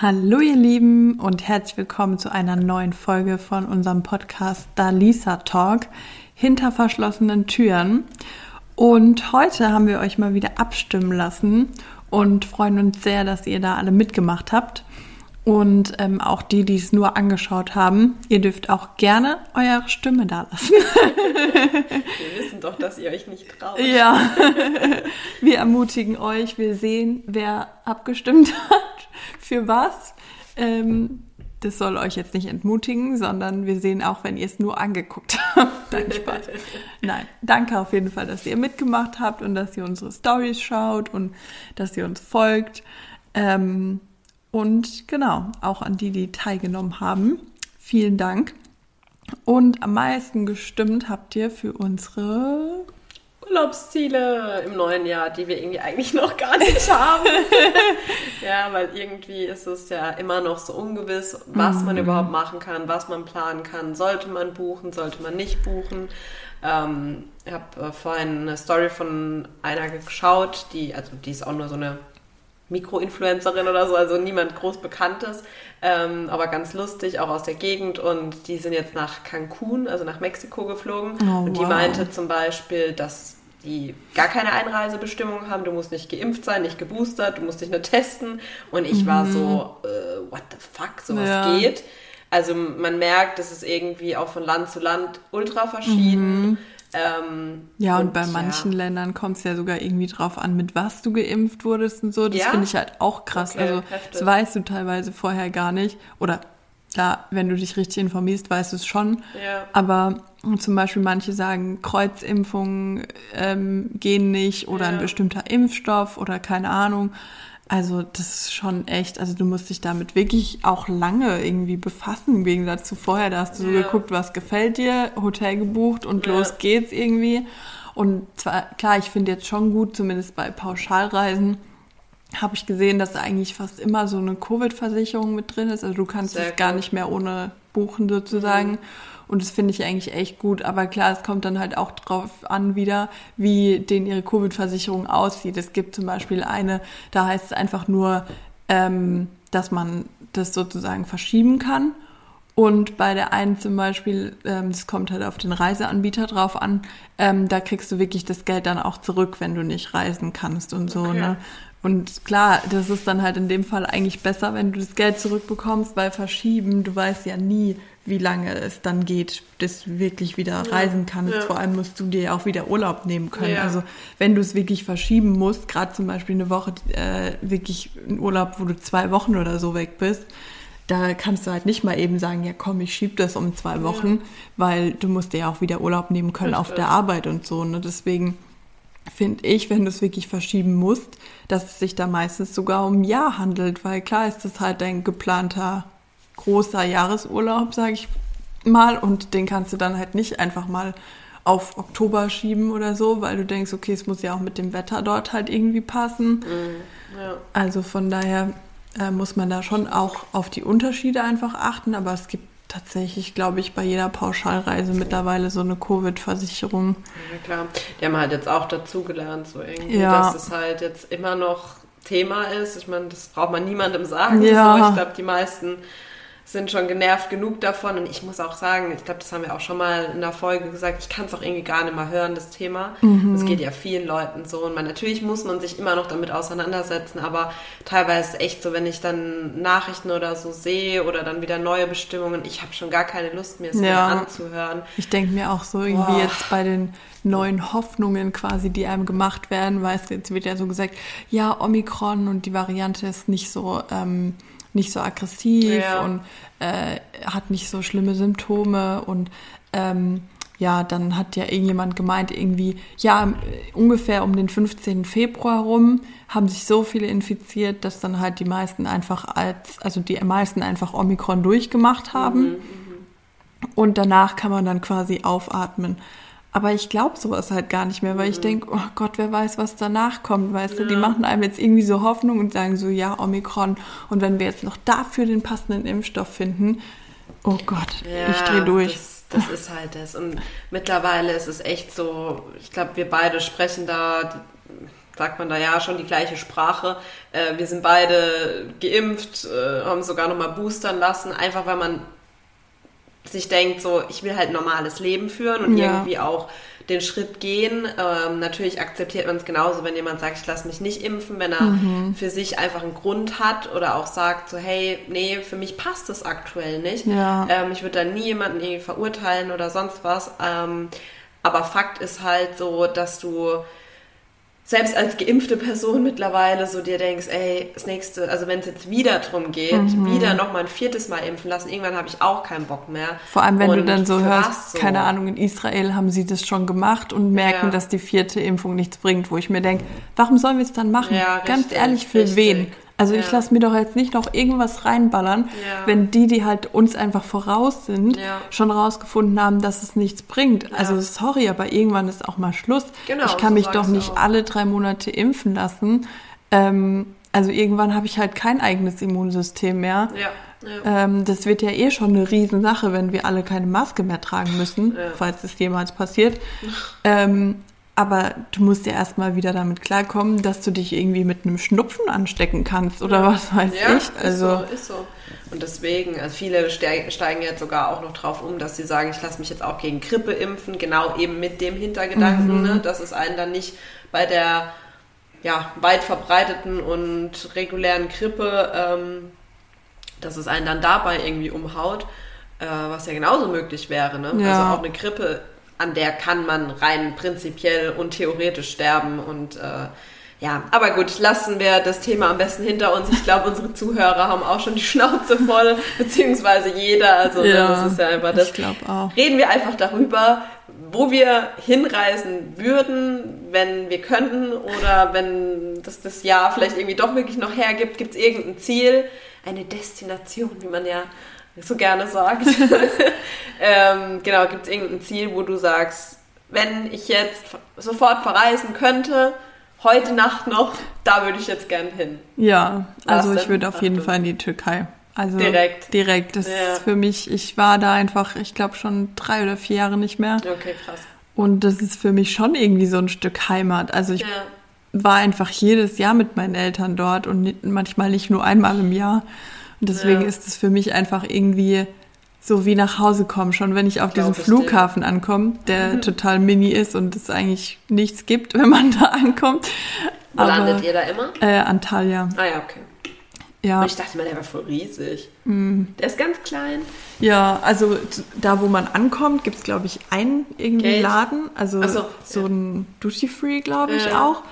Hallo ihr Lieben und herzlich willkommen zu einer neuen Folge von unserem Podcast Dalisa Talk hinter verschlossenen Türen. Und heute haben wir euch mal wieder abstimmen lassen und freuen uns sehr, dass ihr da alle mitgemacht habt. Und ähm, auch die, die es nur angeschaut haben, ihr dürft auch gerne eure Stimme da lassen. wir wissen doch, dass ihr euch nicht traut. Ja, wir ermutigen euch, wir sehen, wer abgestimmt hat für was. Ähm, das soll euch jetzt nicht entmutigen, sondern wir sehen auch, wenn ihr es nur angeguckt habt. Nein, Spaß. Nein, danke auf jeden Fall, dass ihr mitgemacht habt und dass ihr unsere Stories schaut und dass ihr uns folgt. Ähm, und genau, auch an die, die teilgenommen haben. Vielen Dank. Und am meisten gestimmt habt ihr für unsere Urlaubsziele im neuen Jahr, die wir irgendwie eigentlich noch gar nicht haben. ja, weil irgendwie ist es ja immer noch so ungewiss, was mhm. man überhaupt machen kann, was man planen kann. Sollte man buchen, sollte man nicht buchen. Ähm, ich habe äh, vorhin eine Story von einer geschaut, die, also die ist auch nur so eine Mikroinfluencerin oder so, also niemand groß Bekanntes, ähm, aber ganz lustig, auch aus der Gegend. Und die sind jetzt nach Cancun, also nach Mexiko geflogen. Oh, und die wow. meinte zum Beispiel, dass die gar keine Einreisebestimmung haben. Du musst nicht geimpft sein, nicht geboostert, du musst dich nur testen. Und ich mhm. war so, äh, what the fuck, sowas ja. geht. Also man merkt, es ist irgendwie auch von Land zu Land ultra verschieden. Mhm. Ähm, ja, und, und bei manchen ja. Ländern kommt es ja sogar irgendwie drauf an, mit was du geimpft wurdest und so. Das ja? finde ich halt auch krass. Okay, also heftig. das weißt du teilweise vorher gar nicht. Oder klar, wenn du dich richtig informierst, weißt du es schon. Ja. Aber zum Beispiel manche sagen, Kreuzimpfungen ähm, gehen nicht oder ein bestimmter Impfstoff oder keine Ahnung. Also das ist schon echt, also du musst dich damit wirklich auch lange irgendwie befassen, im Gegensatz zu vorher. Da hast du ja. so geguckt, was gefällt dir, Hotel gebucht und ja. los geht's irgendwie. Und zwar, klar, ich finde jetzt schon gut, zumindest bei Pauschalreisen, habe ich gesehen, dass eigentlich fast immer so eine Covid-Versicherung mit drin ist. Also du kannst Sehr es gar nicht mehr ohne buchen sozusagen. Mhm. Und das finde ich eigentlich echt gut. Aber klar, es kommt dann halt auch drauf an wieder, wie denen ihre Covid-Versicherung aussieht. Es gibt zum Beispiel eine, da heißt es einfach nur, ähm, dass man das sozusagen verschieben kann. Und bei der einen zum Beispiel, ähm, das kommt halt auf den Reiseanbieter drauf an, ähm, da kriegst du wirklich das Geld dann auch zurück, wenn du nicht reisen kannst und so. Okay. Ne? Und klar, das ist dann halt in dem Fall eigentlich besser, wenn du das Geld zurückbekommst, weil verschieben, du weißt ja nie, wie lange es dann geht, bis du wirklich wieder ja. reisen kannst. Ja. Vor allem musst du dir ja auch wieder Urlaub nehmen können. Ja. Also wenn du es wirklich verschieben musst, gerade zum Beispiel eine Woche, äh, wirklich ein Urlaub, wo du zwei Wochen oder so weg bist, da kannst du halt nicht mal eben sagen, ja komm, ich schieb das um zwei Wochen, weil du musst dir ja auch wieder Urlaub nehmen können Richtig. auf der Arbeit und so. Ne? Deswegen finde ich, wenn du es wirklich verschieben musst, dass es sich da meistens sogar um ein Jahr handelt, weil klar ist das halt dein geplanter großer Jahresurlaub, sage ich mal, und den kannst du dann halt nicht einfach mal auf Oktober schieben oder so, weil du denkst, okay, es muss ja auch mit dem Wetter dort halt irgendwie passen. Mhm, ja. Also von daher äh, muss man da schon auch auf die Unterschiede einfach achten, aber es gibt tatsächlich, glaube ich, bei jeder Pauschalreise mittlerweile so eine Covid-Versicherung. Ja, klar. Die haben halt jetzt auch dazugelernt, so irgendwie, ja. dass es halt jetzt immer noch Thema ist. Ich meine, das braucht man niemandem sagen. Ja. So. Ich glaube, die meisten sind schon genervt genug davon. Und ich muss auch sagen, ich glaube, das haben wir auch schon mal in der Folge gesagt, ich kann es auch irgendwie gar nicht mehr hören, das Thema. Es mhm. geht ja vielen Leuten so. Und man, natürlich muss man sich immer noch damit auseinandersetzen, aber teilweise ist echt so, wenn ich dann Nachrichten oder so sehe oder dann wieder neue Bestimmungen, ich habe schon gar keine Lust mehr, es ja. anzuhören. Ich denke mir auch so irgendwie Boah. jetzt bei den neuen Hoffnungen quasi, die einem gemacht werden, weißt du, jetzt wird ja so gesagt, ja, Omikron und die Variante ist nicht so... Ähm, nicht so aggressiv ja. und äh, hat nicht so schlimme Symptome und ähm, ja, dann hat ja irgendjemand gemeint, irgendwie, ja, ungefähr um den 15. Februar rum haben sich so viele infiziert, dass dann halt die meisten einfach als, also die meisten einfach Omikron durchgemacht haben. Mhm, mhm. und danach kann man dann quasi aufatmen. Aber ich glaube sowas halt gar nicht mehr, weil ich mhm. denke, oh Gott, wer weiß, was danach kommt, weißt ja. du? Die machen einem jetzt irgendwie so Hoffnung und sagen so, ja, Omikron. Und wenn wir jetzt noch dafür den passenden Impfstoff finden, oh Gott, ja, ich drehe durch. Das, das ist halt das. Und mittlerweile ist es echt so, ich glaube, wir beide sprechen da sagt man da ja schon die gleiche Sprache. Äh, wir sind beide geimpft, äh, haben sogar nochmal boostern lassen, einfach weil man sich denkt, so, ich will halt ein normales Leben führen und ja. irgendwie auch den Schritt gehen. Ähm, natürlich akzeptiert man es genauso, wenn jemand sagt, ich lasse mich nicht impfen, wenn er mhm. für sich einfach einen Grund hat oder auch sagt, so, hey, nee, für mich passt das aktuell nicht. Ja. Ähm, ich würde da nie jemanden irgendwie verurteilen oder sonst was. Ähm, aber Fakt ist halt so, dass du selbst als geimpfte Person mittlerweile so dir denkst, ey, das nächste, also wenn es jetzt wieder drum geht, mhm. wieder nochmal ein viertes Mal impfen lassen, irgendwann habe ich auch keinen Bock mehr. Vor allem, wenn und du dann so hörst, so? keine Ahnung, in Israel haben sie das schon gemacht und merken, ja. dass die vierte Impfung nichts bringt, wo ich mir denke, warum sollen wir es dann machen? Ja, Ganz richtig, ehrlich, für richtig. wen? Also ja. ich lasse mir doch jetzt nicht noch irgendwas reinballern, ja. wenn die, die halt uns einfach voraus sind, ja. schon rausgefunden haben, dass es nichts bringt. Also sorry, aber irgendwann ist auch mal Schluss. Genau, ich kann so mich doch nicht auch. alle drei Monate impfen lassen. Ähm, also irgendwann habe ich halt kein eigenes Immunsystem mehr. Ähm, das wird ja eh schon eine Riesensache, wenn wir alle keine Maske mehr tragen müssen, falls es jemals passiert. ähm, aber du musst ja erstmal wieder damit klarkommen, dass du dich irgendwie mit einem Schnupfen anstecken kannst oder was weiß ja, ich. Also ist so, ist so. Und deswegen, also viele steigen jetzt sogar auch noch drauf um, dass sie sagen, ich lasse mich jetzt auch gegen Grippe impfen, genau eben mit dem Hintergedanken, mhm. ne, dass es einen dann nicht bei der ja, weit verbreiteten und regulären Grippe, ähm, dass es einen dann dabei irgendwie umhaut, äh, was ja genauso möglich wäre. Ne? Ja. Also auch eine Grippe an der kann man rein prinzipiell und theoretisch sterben und äh, ja, aber gut, lassen wir das Thema am besten hinter uns. Ich glaube, unsere Zuhörer haben auch schon die Schnauze voll, beziehungsweise jeder. Also ja, das ist ja einfach das. Ich glaube auch. Reden wir einfach darüber, wo wir hinreisen würden, wenn wir könnten oder wenn das das Jahr vielleicht irgendwie doch wirklich noch hergibt. Gibt es irgendein Ziel, eine Destination, wie man ja so gerne sagt. ähm, genau, gibt es irgendein Ziel, wo du sagst, wenn ich jetzt sofort verreisen könnte, heute Nacht noch, da würde ich jetzt gern hin. Ja, also ich würde auf jeden Fall in die Türkei. Also direkt. Direkt. Das ja. ist für mich, ich war da einfach, ich glaube schon drei oder vier Jahre nicht mehr. Okay, krass. Und das ist für mich schon irgendwie so ein Stück Heimat. Also ich ja. war einfach jedes Jahr mit meinen Eltern dort und manchmal nicht nur einmal im Jahr. Und deswegen ja. ist es für mich einfach irgendwie so wie nach Hause kommen, schon wenn ich auf diesen Flughafen dir. ankomme, der mhm. total mini ist und es eigentlich nichts gibt, wenn man da ankommt. Wo Aber, landet ihr da immer? Äh, Antalya. Ah ja, okay. Ja. Und ich dachte mal, der war voll riesig. Mm. Der ist ganz klein. Ja, also da, wo man ankommt, gibt es, glaube ich, einen irgendwie Geld. Laden. Also so, so ein Duty-Free, glaube ich, ja, auch.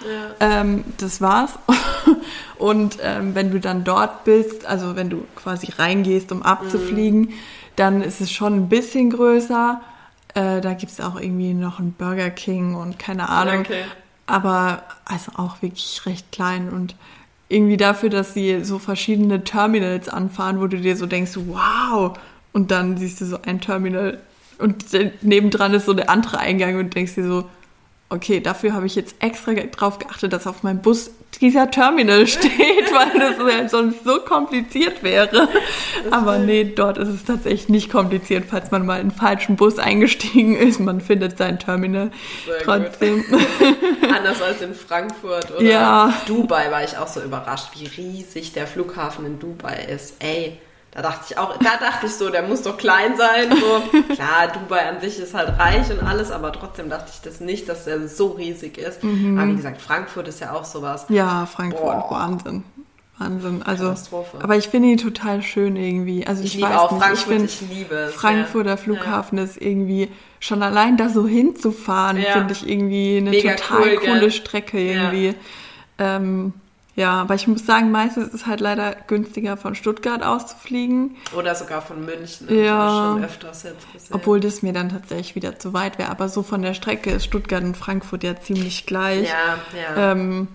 Ja. Ähm, das war's. Und ähm, wenn du dann dort bist, also wenn du quasi reingehst, um abzufliegen, mm. dann ist es schon ein bisschen größer. Äh, da gibt es auch irgendwie noch einen Burger King und keine Ahnung. Okay. Aber also auch wirklich recht klein und irgendwie dafür, dass sie so verschiedene Terminals anfahren, wo du dir so denkst, wow, und dann siehst du so ein Terminal und nebendran ist so der andere Eingang und denkst dir so, okay, dafür habe ich jetzt extra drauf geachtet, dass auf meinem Bus dieser Terminal steht, weil das ja sonst so kompliziert wäre. Aber nee, dort ist es tatsächlich nicht kompliziert, falls man mal in einen falschen Bus eingestiegen ist. Man findet sein Terminal Sehr trotzdem. Anders als in Frankfurt oder ja. Dubai war ich auch so überrascht, wie riesig der Flughafen in Dubai ist. Ey, da dachte ich auch, da dachte ich so, der muss doch klein sein. So. Klar, Dubai an sich ist halt reich und alles, aber trotzdem dachte ich das nicht, dass er so riesig ist. Mhm. Aber wie gesagt, Frankfurt ist ja auch sowas. Ja, Frankfurt, Boah. Wahnsinn. Wahnsinn. Also, aber ich finde ihn total schön irgendwie. Also ich, ich weiß auch nicht, Frankfurt, ich, ich liebe es. Frankfurter ja. Flughafen ja. ist irgendwie schon allein da so hinzufahren, ja. finde ich irgendwie eine Mega total cool, coole Strecke irgendwie. Ähm, ja, aber ich muss sagen, meistens ist es halt leider günstiger, von Stuttgart auszufliegen. Oder sogar von München. Ja. Schon öfters jetzt gesehen. Obwohl das mir dann tatsächlich wieder zu weit wäre. Aber so von der Strecke ist Stuttgart und Frankfurt ja ziemlich gleich. Ja, ja. Ähm,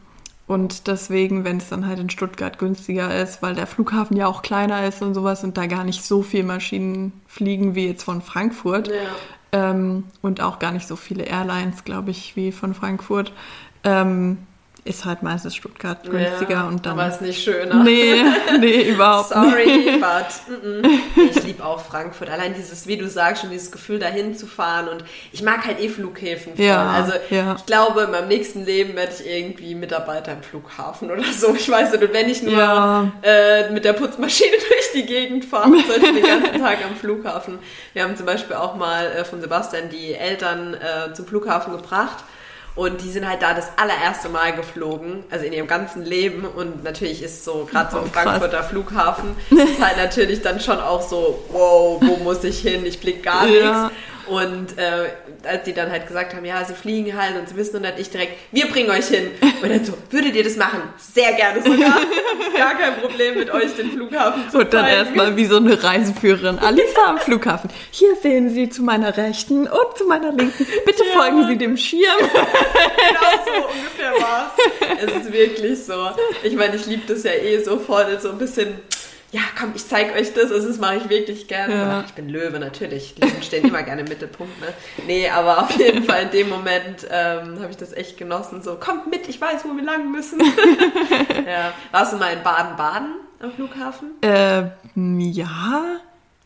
und deswegen, wenn es dann halt in Stuttgart günstiger ist, weil der Flughafen ja auch kleiner ist und sowas und da gar nicht so viele Maschinen fliegen wie jetzt von Frankfurt. Ja. Ähm, und auch gar nicht so viele Airlines, glaube ich, wie von Frankfurt. Ähm, ist halt meistens Stuttgart günstiger ja, und dann. Aber ist nicht schöner. Nee, nee, überhaupt Sorry, nicht. but mm -mm. ich liebe auch Frankfurt. Allein dieses, wie du sagst, schon dieses Gefühl dahin zu fahren und ich mag halt eh Flughäfen voll. Ja, also ja. ich glaube, in meinem nächsten Leben werde ich irgendwie Mitarbeiter im Flughafen oder so. Ich weiß nicht, und wenn ich nur Ja. äh, mit der Putzmaschine durch die Gegend fahre, sollte ich den ganzen Tag am Flughafen. Wir haben zum Beispiel auch mal äh, von Sebastian die Eltern äh, zum Flughafen gebracht. Und die sind halt da das allererste Mal geflogen, also in ihrem ganzen Leben. Und natürlich ist so, gerade so ein Oh. Frankfurter Flughafen, ist halt natürlich dann schon auch so, wow, wo muss ich hin? Ich blick gar nichts. Ja. Und äh, als die dann halt gesagt haben, ja, sie fliegen halt und sie wissen und dann ich direkt, wir bringen euch hin. Und dann so, würdet ihr das machen? Sehr gerne sogar. Gar kein Problem mit euch den Flughafen zu Und dann erstmal wie so eine Reiseführerin. Alisa am Flughafen. Hier sehen Sie zu meiner rechten und zu meiner linken. Bitte Ja. folgen Sie dem Schirm. Genau so ungefähr war's. Es ist wirklich so. Ich meine, ich liebe das ja eh so voll, so ein bisschen. Ja, komm, ich zeig euch das. Also das mache ich wirklich gerne. Ja. Ich bin Löwe, natürlich. Löwen stehen immer gerne im Mittelpunkt. Ne? Nee, aber auf jeden Fall in dem Moment ähm, habe ich das echt genossen. So, kommt mit, ich weiß, wo wir lang müssen. ja. Warst du mal in Baden-Baden am Flughafen? Äh, ja.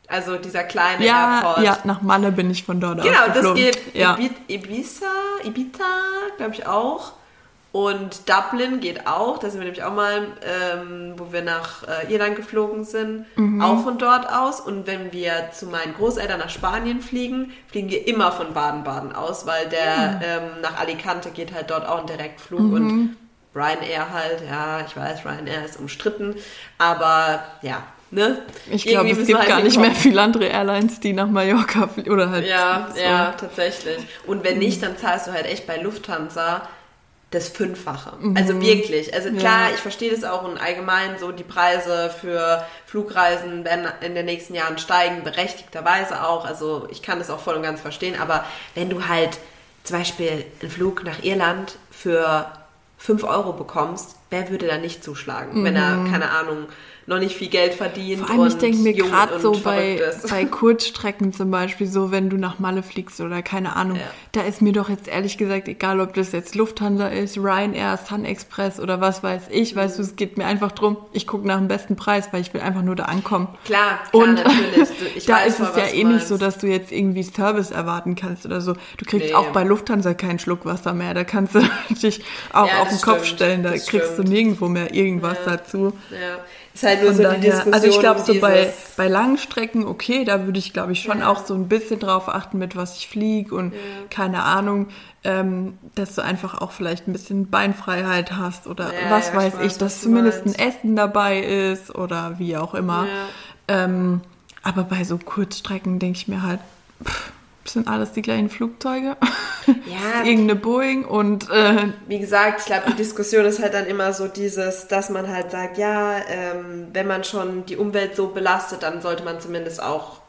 Also dieser kleine Ja, Airport. ja, nach Malle bin ich von dort Genau, aus das geflogen. geht Ja. Ibi- Ibiza, Ibiza, glaube ich auch. Und Dublin geht auch. Da sind wir nämlich auch mal, ähm, wo wir nach äh, Irland geflogen sind, Mhm. auch von dort aus. Und wenn wir zu meinen Großeltern nach Spanien fliegen, fliegen wir immer von Baden-Baden aus, weil der Mhm. ähm, nach Alicante geht halt dort auch ein Direktflug und Ryanair halt, ja, ich weiß, Ryanair ist umstritten, aber ja, ne? Ich glaube, es gibt halt gar nicht mehr viele andere Airlines, die nach Mallorca fliegen. Oder halt. Ja, so. ja, tatsächlich. Und wenn nicht, dann zahlst du halt echt bei Lufthansa das Fünffache. Also wirklich. Also klar, Mhm. Ja. ich verstehe das auch und allgemein so die Preise für Flugreisen werden in den nächsten Jahren steigen, berechtigterweise auch. Also ich kann das auch voll und ganz verstehen. Aber wenn du halt zum Beispiel einen Flug nach Irland für 5 Euro bekommst, wer würde da nicht zuschlagen? Wenn er, keine Ahnung, noch nicht viel Geld verdient Mhm. Vor allem, und ich denke mir gerade so bei, bei Kurzstrecken zum Beispiel, so wenn du nach Malle fliegst oder keine Ahnung, Ja. da ist mir doch jetzt ehrlich gesagt egal, ob das jetzt Lufthansa ist, Ryanair, Sun Express oder was weiß ich, weißt du, es geht mir einfach drum, ich gucke nach dem besten Preis, weil ich will einfach nur da ankommen. Klar, klar, Und natürlich. Ich da ist voll, es ja eh nicht so, dass du jetzt irgendwie Service erwarten kannst oder so. Du kriegst Nee. auch bei Lufthansa keinen Schluck Wasser mehr. Da kannst du dich auch Ja, auf den das Kopf stimmt, stellen. Da das kriegst stimmt. du nirgendwo mehr irgendwas Ja. dazu. Ja, ist halt nur Von so daher, die Diskussion. also ich glaube, um so bei, bei langen Strecken, okay, da würde ich, glaube ich, schon Ja. auch so ein bisschen drauf achten, mit was ich fliege und keine Ahnung, ähm, dass du einfach auch vielleicht ein bisschen Beinfreiheit hast oder Ja, was ja, weiß ich ich, dass zumindest meinst. ein Essen dabei ist oder wie auch immer. Ja. Ähm, aber bei so Kurzstrecken denke ich mir halt, pff, sind alles die gleichen Flugzeuge. Ja. Irgendeine Boeing und äh, Wie gesagt, ich glaube, die Diskussion ist halt dann immer so dieses, dass man halt sagt, ja, ähm, wenn man schon die Umwelt so belastet, dann sollte man zumindest auch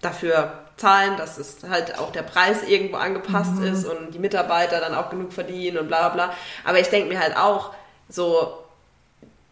dafür zahlen, dass es halt auch der Preis irgendwo angepasst Mhm. ist und die Mitarbeiter dann auch genug verdienen und bla bla bla. Aber ich denke mir halt auch, so,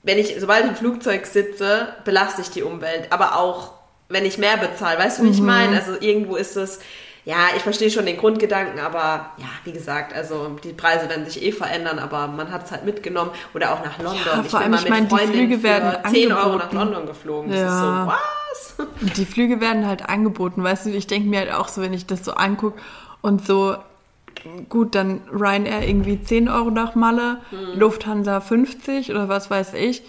wenn ich, sobald ich im Flugzeug sitze, belaste ich die Umwelt, aber auch wenn ich mehr bezahle, weißt du, wie ich Mhm. meine? Also irgendwo ist es, ja, ich verstehe schon den Grundgedanken, aber ja, wie gesagt, also die Preise werden sich eh verändern, aber man hat es halt mitgenommen oder auch nach London. Ja, vor allem, mal ich meine, die Flüge werden für 10 Euro nach angeboten. London geflogen. Das Ja. ist so, was? Die Flüge werden halt angeboten, weißt du, ich denke mir halt auch so, wenn ich das so angucke und so, gut, dann Ryanair irgendwie 10 Euro nach Malle, Hm. Lufthansa 50 oder was weiß ich.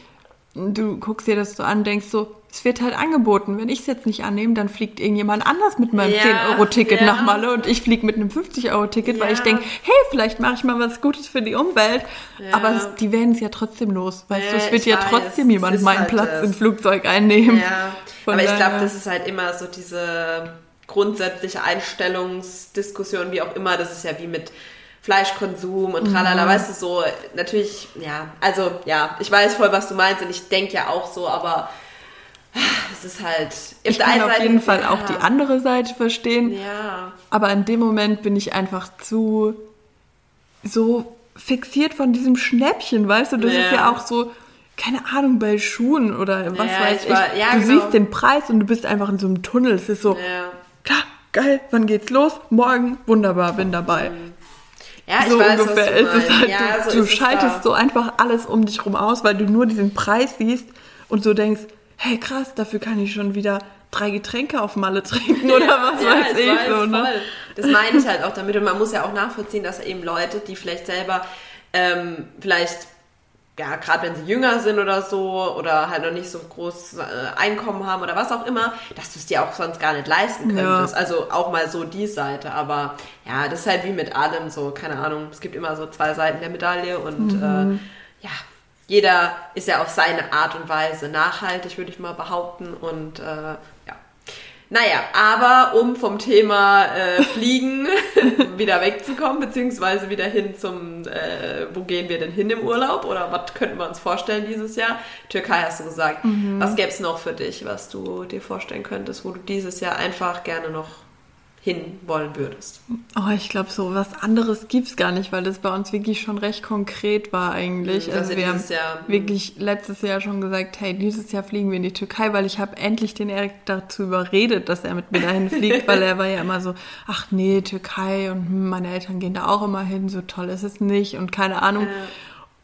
Du guckst dir das so an, denkst so, es wird halt angeboten. Wenn ich es jetzt nicht annehme, dann fliegt irgendjemand anders mit meinem Ja, 10-Euro-Ticket ja. nach Malle und ich fliege mit einem 50-Euro-Ticket, weil Ja. ich denke, hey, vielleicht mache ich mal was Gutes für die Umwelt. Ja. Aber es, die werden es ja trotzdem los. Weißt du, es wird ja weiß, trotzdem jemand meinen halt Platz das. im Flugzeug einnehmen. Aber ich glaube, das ist halt immer so diese grundsätzliche Einstellungsdiskussion, wie auch immer. Das ist ja wie mit Fleischkonsum und tralala, weißt du, so natürlich, ja, also ja, ich weiß voll, was du meinst und ich denke ja auch so, aber es ist halt. Ich kann auf jeden Fall auch die andere Seite verstehen. Ja, Aber in dem Moment bin ich einfach zu so fixiert von diesem Schnäppchen, weißt du? Das Ja. ist ja auch so, keine Ahnung, bei Schuhen oder was Ja, weiß ich war- ja, du genau. siehst den Preis und du bist einfach in so einem Tunnel. Es ist so, ja. klar, geil, wann geht's los? Morgen, wunderbar, bin dabei. Ja, ich so weiß, ungefähr ist es halt, ja, du, so du schaltest so einfach alles um dich rum aus, weil du nur diesen Preis siehst und so denkst, hey krass, dafür kann ich schon wieder drei Getränke auf Malle trinken oder was ja, weiß ich. Weiß, so, ne? Das meine ich halt auch damit. Und man muss ja auch nachvollziehen, dass eben Leute, die vielleicht selber ähm, vielleicht ja, gerade wenn sie jünger sind oder so oder halt noch nicht so groß äh, Einkommen haben oder was auch immer, dass du es dir auch sonst gar nicht leisten könntest. Ja. Also auch mal so die Seite. Aber ja, das ist halt wie mit allem so, keine Ahnung, es gibt immer so zwei Seiten der Medaille und mhm. äh, ja, jeder ist ja auf seine Art und Weise nachhaltig, würde ich mal behaupten. Und äh, naja, aber um vom Thema äh, Fliegen wieder wegzukommen, beziehungsweise wieder hin zum, äh, wo gehen wir denn hin im Urlaub oder was könnten wir uns vorstellen dieses Jahr? Türkei hast du gesagt. Mhm. Was gäbe es noch für dich, was du dir vorstellen könntest, wo du dieses Jahr einfach gerne noch hinwollen würdest? Oh, ich glaube, so was anderes gibt es gar nicht, weil das bei uns wirklich schon recht konkret war eigentlich. Mhm, also wir haben Jahr, mhm. wirklich letztes Jahr schon gesagt, hey, dieses Jahr fliegen wir in die Türkei, weil ich habe endlich den Erik dazu überredet, dass er mit mir dahin fliegt, weil er war ja immer so, ach nee, Türkei und hm, meine Eltern gehen da auch immer hin, so toll ist es nicht und keine Ahnung. Ja.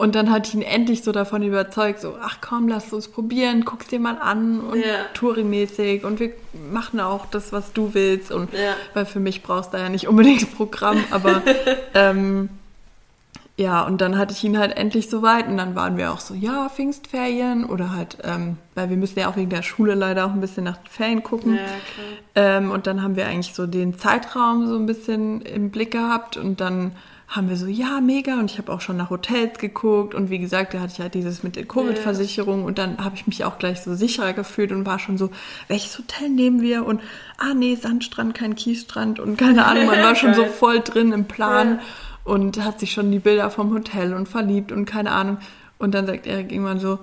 Und dann hat ich ihn endlich so davon überzeugt, so, ach komm, lass uns probieren, guck's dir mal an und ja. Touri-mäßig und wir machen auch das, was du willst. Und ja. weil für mich brauchst du ja nicht unbedingt Programm, aber ähm, ja, und dann hatte ich ihn halt endlich so weit und dann waren wir auch so, ja, Pfingstferien oder halt, ähm, weil wir müssen ja auch wegen der Schule leider auch ein bisschen nach den Ferien gucken. Ja, ähm, und dann haben wir eigentlich so den Zeitraum so ein bisschen im Blick gehabt und dann haben wir so, ja, mega. Und ich habe auch schon nach Hotels geguckt. Und wie gesagt, da hatte ich halt dieses mit der Covid-Versicherung. Und dann habe ich mich auch gleich so sicherer gefühlt und war schon so, welches Hotel nehmen wir? Und, ah nee, Sandstrand, kein Kiesstrand. Und keine Ahnung, man war schon so voll drin im Plan. Und hat sich schon die Bilder vom Hotel und verliebt und keine Ahnung. Und dann sagt Erik irgendwann so,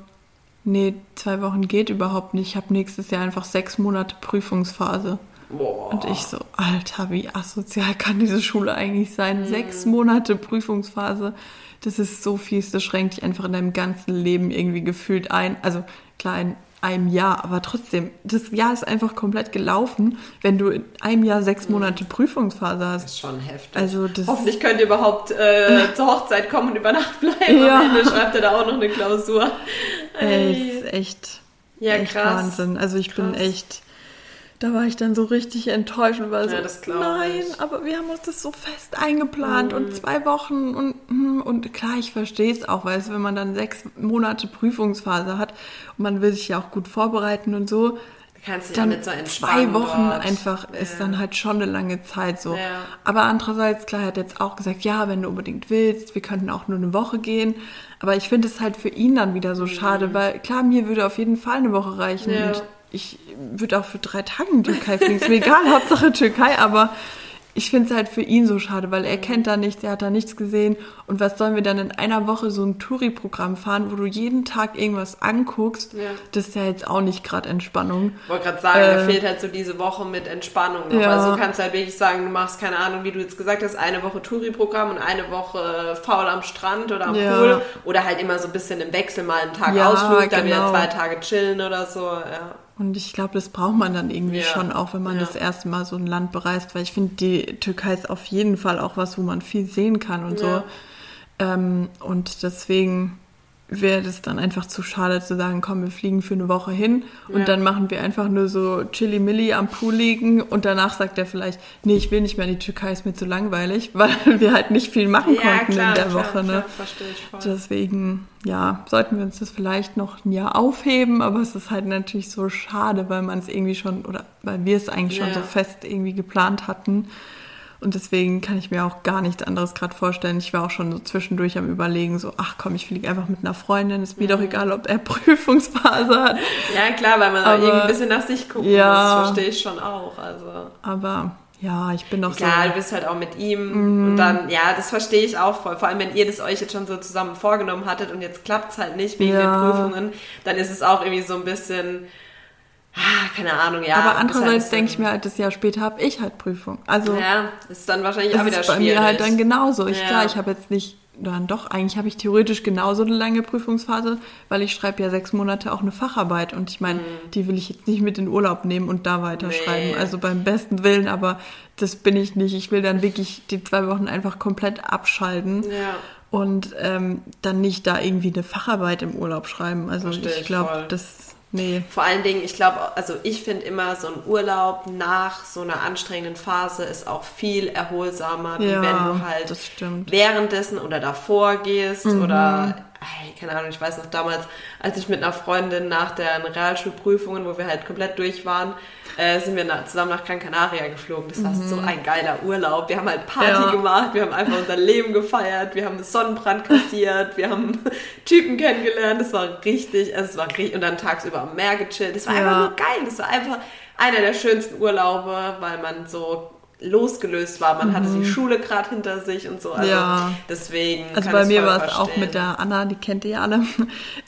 nee, zwei Wochen geht überhaupt nicht. Ich habe nächstes Jahr einfach sechs Monate Prüfungsphase. Boah. Und ich so, Alter, wie asozial kann diese Schule eigentlich sein? Mhm. Sechs Monate Prüfungsphase, das ist so fies, das schränkt dich einfach in deinem ganzen Leben irgendwie gefühlt ein. Also klar, in einem Jahr, aber trotzdem, das Jahr ist einfach komplett gelaufen, wenn du in einem Jahr sechs mhm. Monate Prüfungsphase hast. Das ist schon heftig. Also das Hoffentlich könnt ihr überhaupt äh, zur Hochzeit kommen und über Nacht bleiben. Ja. Am Ende schreibt ihr da auch noch eine Klausur. Ey, das ist echt, ja, echt krass. Wahnsinn. Also ich krass. bin echt da war ich dann so richtig enttäuscht und war ja, so, nein, ich. aber wir haben uns das so fest eingeplant mhm. und zwei Wochen und, hm, und klar, ich verstehe es auch, weil es, wenn man dann sechs Monate Prüfungsphase hat und man will sich ja auch gut vorbereiten und so, Kannst dann ja so zwei Wochen dort. einfach ja. ist dann halt schon eine lange Zeit so. Ja. Aber andererseits, klar, er hat jetzt auch gesagt, ja, wenn du unbedingt willst, wir könnten auch nur eine Woche gehen. Aber ich finde es halt für ihn dann wieder so mhm. schade, weil klar, mir würde auf jeden Fall eine Woche reichen. Und ich würde auch für drei Tage in die Türkei fliegen. Ist mir egal, Hauptsache Türkei, aber ich finde es halt für ihn so schade, weil er kennt da nichts, er hat da nichts gesehen. Und was sollen wir dann in einer Woche so ein Touri-Programm fahren, wo du jeden Tag irgendwas anguckst? Ja. Das ist ja jetzt auch nicht gerade Entspannung. Ich wollte gerade sagen, äh, da fehlt halt so diese Woche mit Entspannung noch. Ja. Also du kannst halt wirklich sagen, du machst, keine Ahnung, wie du jetzt gesagt hast, eine Woche Touri-Programm und eine Woche faul am Strand oder am ja. Pool. Oder halt immer so ein bisschen im Wechsel mal einen Tag Ausflug, dann genau. wieder zwei Tage chillen oder so. Ja. Und ich glaube, das braucht man dann irgendwie ja. schon auch, wenn man ja. das erste Mal so ein Land bereist, weil ich finde, die Türkei ist auf jeden Fall auch was, wo man viel sehen kann und ja. so. Ähm, und deswegen wäre das dann einfach zu schade zu sagen, komm, wir fliegen für eine Woche hin und ja. dann machen wir einfach nur so Chili-Milli am Pool liegen und danach sagt er vielleicht, nee, ich will nicht mehr in die Türkei, ist mir zu langweilig, weil wir halt nicht viel machen ja, konnten klar, in der klar, Woche. Ne? Klar, verstehe ich voll. Deswegen, ja, sollten wir uns das vielleicht noch ein Jahr aufheben, aber es ist halt natürlich so schade, weil man es irgendwie schon, oder weil wir es eigentlich ja. schon so fest irgendwie geplant hatten. Und deswegen kann ich mir auch gar nichts anderes gerade vorstellen. Ich war auch schon so zwischendurch am Überlegen, so, ach komm, ich fliege einfach mit einer Freundin, ist mir mhm. doch egal, ob er Prüfungsphase hat. Ja, klar, weil man aber, irgendwie ein bisschen nach sich gucken ja, muss, verstehe ich schon auch. Also. Aber ja, ich bin doch so. Ja, du bist halt auch mit ihm mhm. und dann, ja, das verstehe ich auch voll. Vor allem, wenn ihr das euch jetzt schon so zusammen vorgenommen hattet und jetzt klappt es halt nicht wegen ja. den Prüfungen, dann ist es auch irgendwie so ein bisschen Ah, keine Ahnung, ja. Aber andererseits halt denke ich mir halt, das Jahr später habe ich halt Prüfung. Also ja, ist dann wahrscheinlich auch wieder ist bei mir halt dann genauso. Ich ja. klar, ich habe jetzt nicht dann doch, eigentlich habe ich theoretisch genauso eine lange Prüfungsphase, weil ich schreibe ja sechs Monate auch eine Facharbeit und ich meine, mhm. die will ich jetzt nicht mit in Urlaub nehmen und da weiterschreiben. Nee. Also beim besten Willen, aber das bin ich nicht. Ich will dann wirklich die zwei Wochen einfach komplett abschalten. Ja. Und ähm, dann nicht da irgendwie eine Facharbeit im Urlaub schreiben. Also Verstehe ich glaube, das Nee. Vor allen Dingen, ich glaube, also ich finde immer, so ein Urlaub nach so einer anstrengenden Phase ist auch viel erholsamer, wie ja, wenn du halt währenddessen oder davor gehst mhm. oder, ey, keine Ahnung, ich weiß noch damals, als ich mit einer Freundin nach der Realschulprüfungen, wo wir halt komplett durch waren, äh, sind wir nach, zusammen nach Gran Canaria geflogen. Das war mhm. so ein geiler Urlaub. Wir haben halt Party ja. gemacht, wir haben einfach unser Leben gefeiert, wir haben Sonnenbrand kassiert, wir haben Typen kennengelernt. Das war richtig, also es war richtig, und dann tagsüber am Meer gechillt. Das war ja. einfach nur geil. Das war einfach einer der schönsten Urlaube, weil man so losgelöst war. Man mhm. hatte die mhm. Schule gerade hinter sich und so. Also ja. deswegen. Also bei mir war es auch mit der Anna, die kennt ihr alle.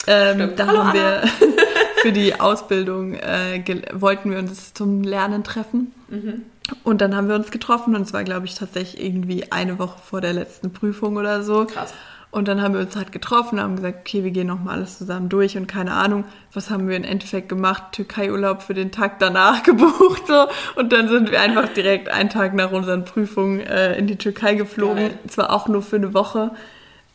Ähm, da Hallo, haben wir für die Ausbildung äh, wollten wir uns zum Lernen treffen. Mhm. Und dann haben wir uns getroffen und es war, glaube ich, tatsächlich irgendwie eine Woche vor der letzten Prüfung oder so. Krass. Und dann haben wir uns halt getroffen, haben gesagt, okay, wir gehen nochmal alles zusammen durch und keine Ahnung, was haben wir im Endeffekt gemacht? Türkei-Urlaub für den Tag danach gebucht so und dann sind wir einfach direkt einen Tag nach unseren Prüfungen äh, in die Türkei geflogen. Geil. Zwar auch nur für eine Woche,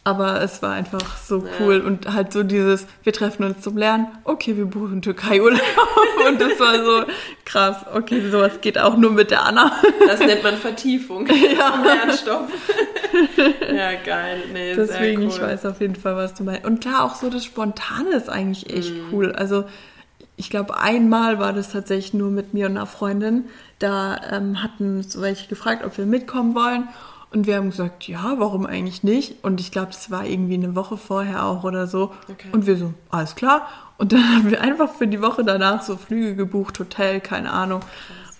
aber es war einfach so cool ja. und halt so dieses, wir treffen uns zum Lernen, okay, wir buchen Türkei-Urlaub und das war so krass, okay, sowas geht auch nur mit der Anna. Das nennt man Vertiefung ja. zum Lernstoff. ja, geil. Nee, Deswegen, cool. ich weiß auf jeden Fall, was du meinst. Und klar, auch so das Spontane ist eigentlich echt mm. cool. Also ich glaube, einmal war das tatsächlich nur mit mir und einer Freundin. Da ähm, hatten so welche gefragt, ob wir mitkommen wollen. Und wir haben gesagt, ja, warum eigentlich nicht? Und ich glaube, das war irgendwie eine Woche vorher auch oder so. Okay. Und wir so, alles klar. Und dann haben wir einfach für die Woche danach so Flüge gebucht, Hotel, keine Ahnung.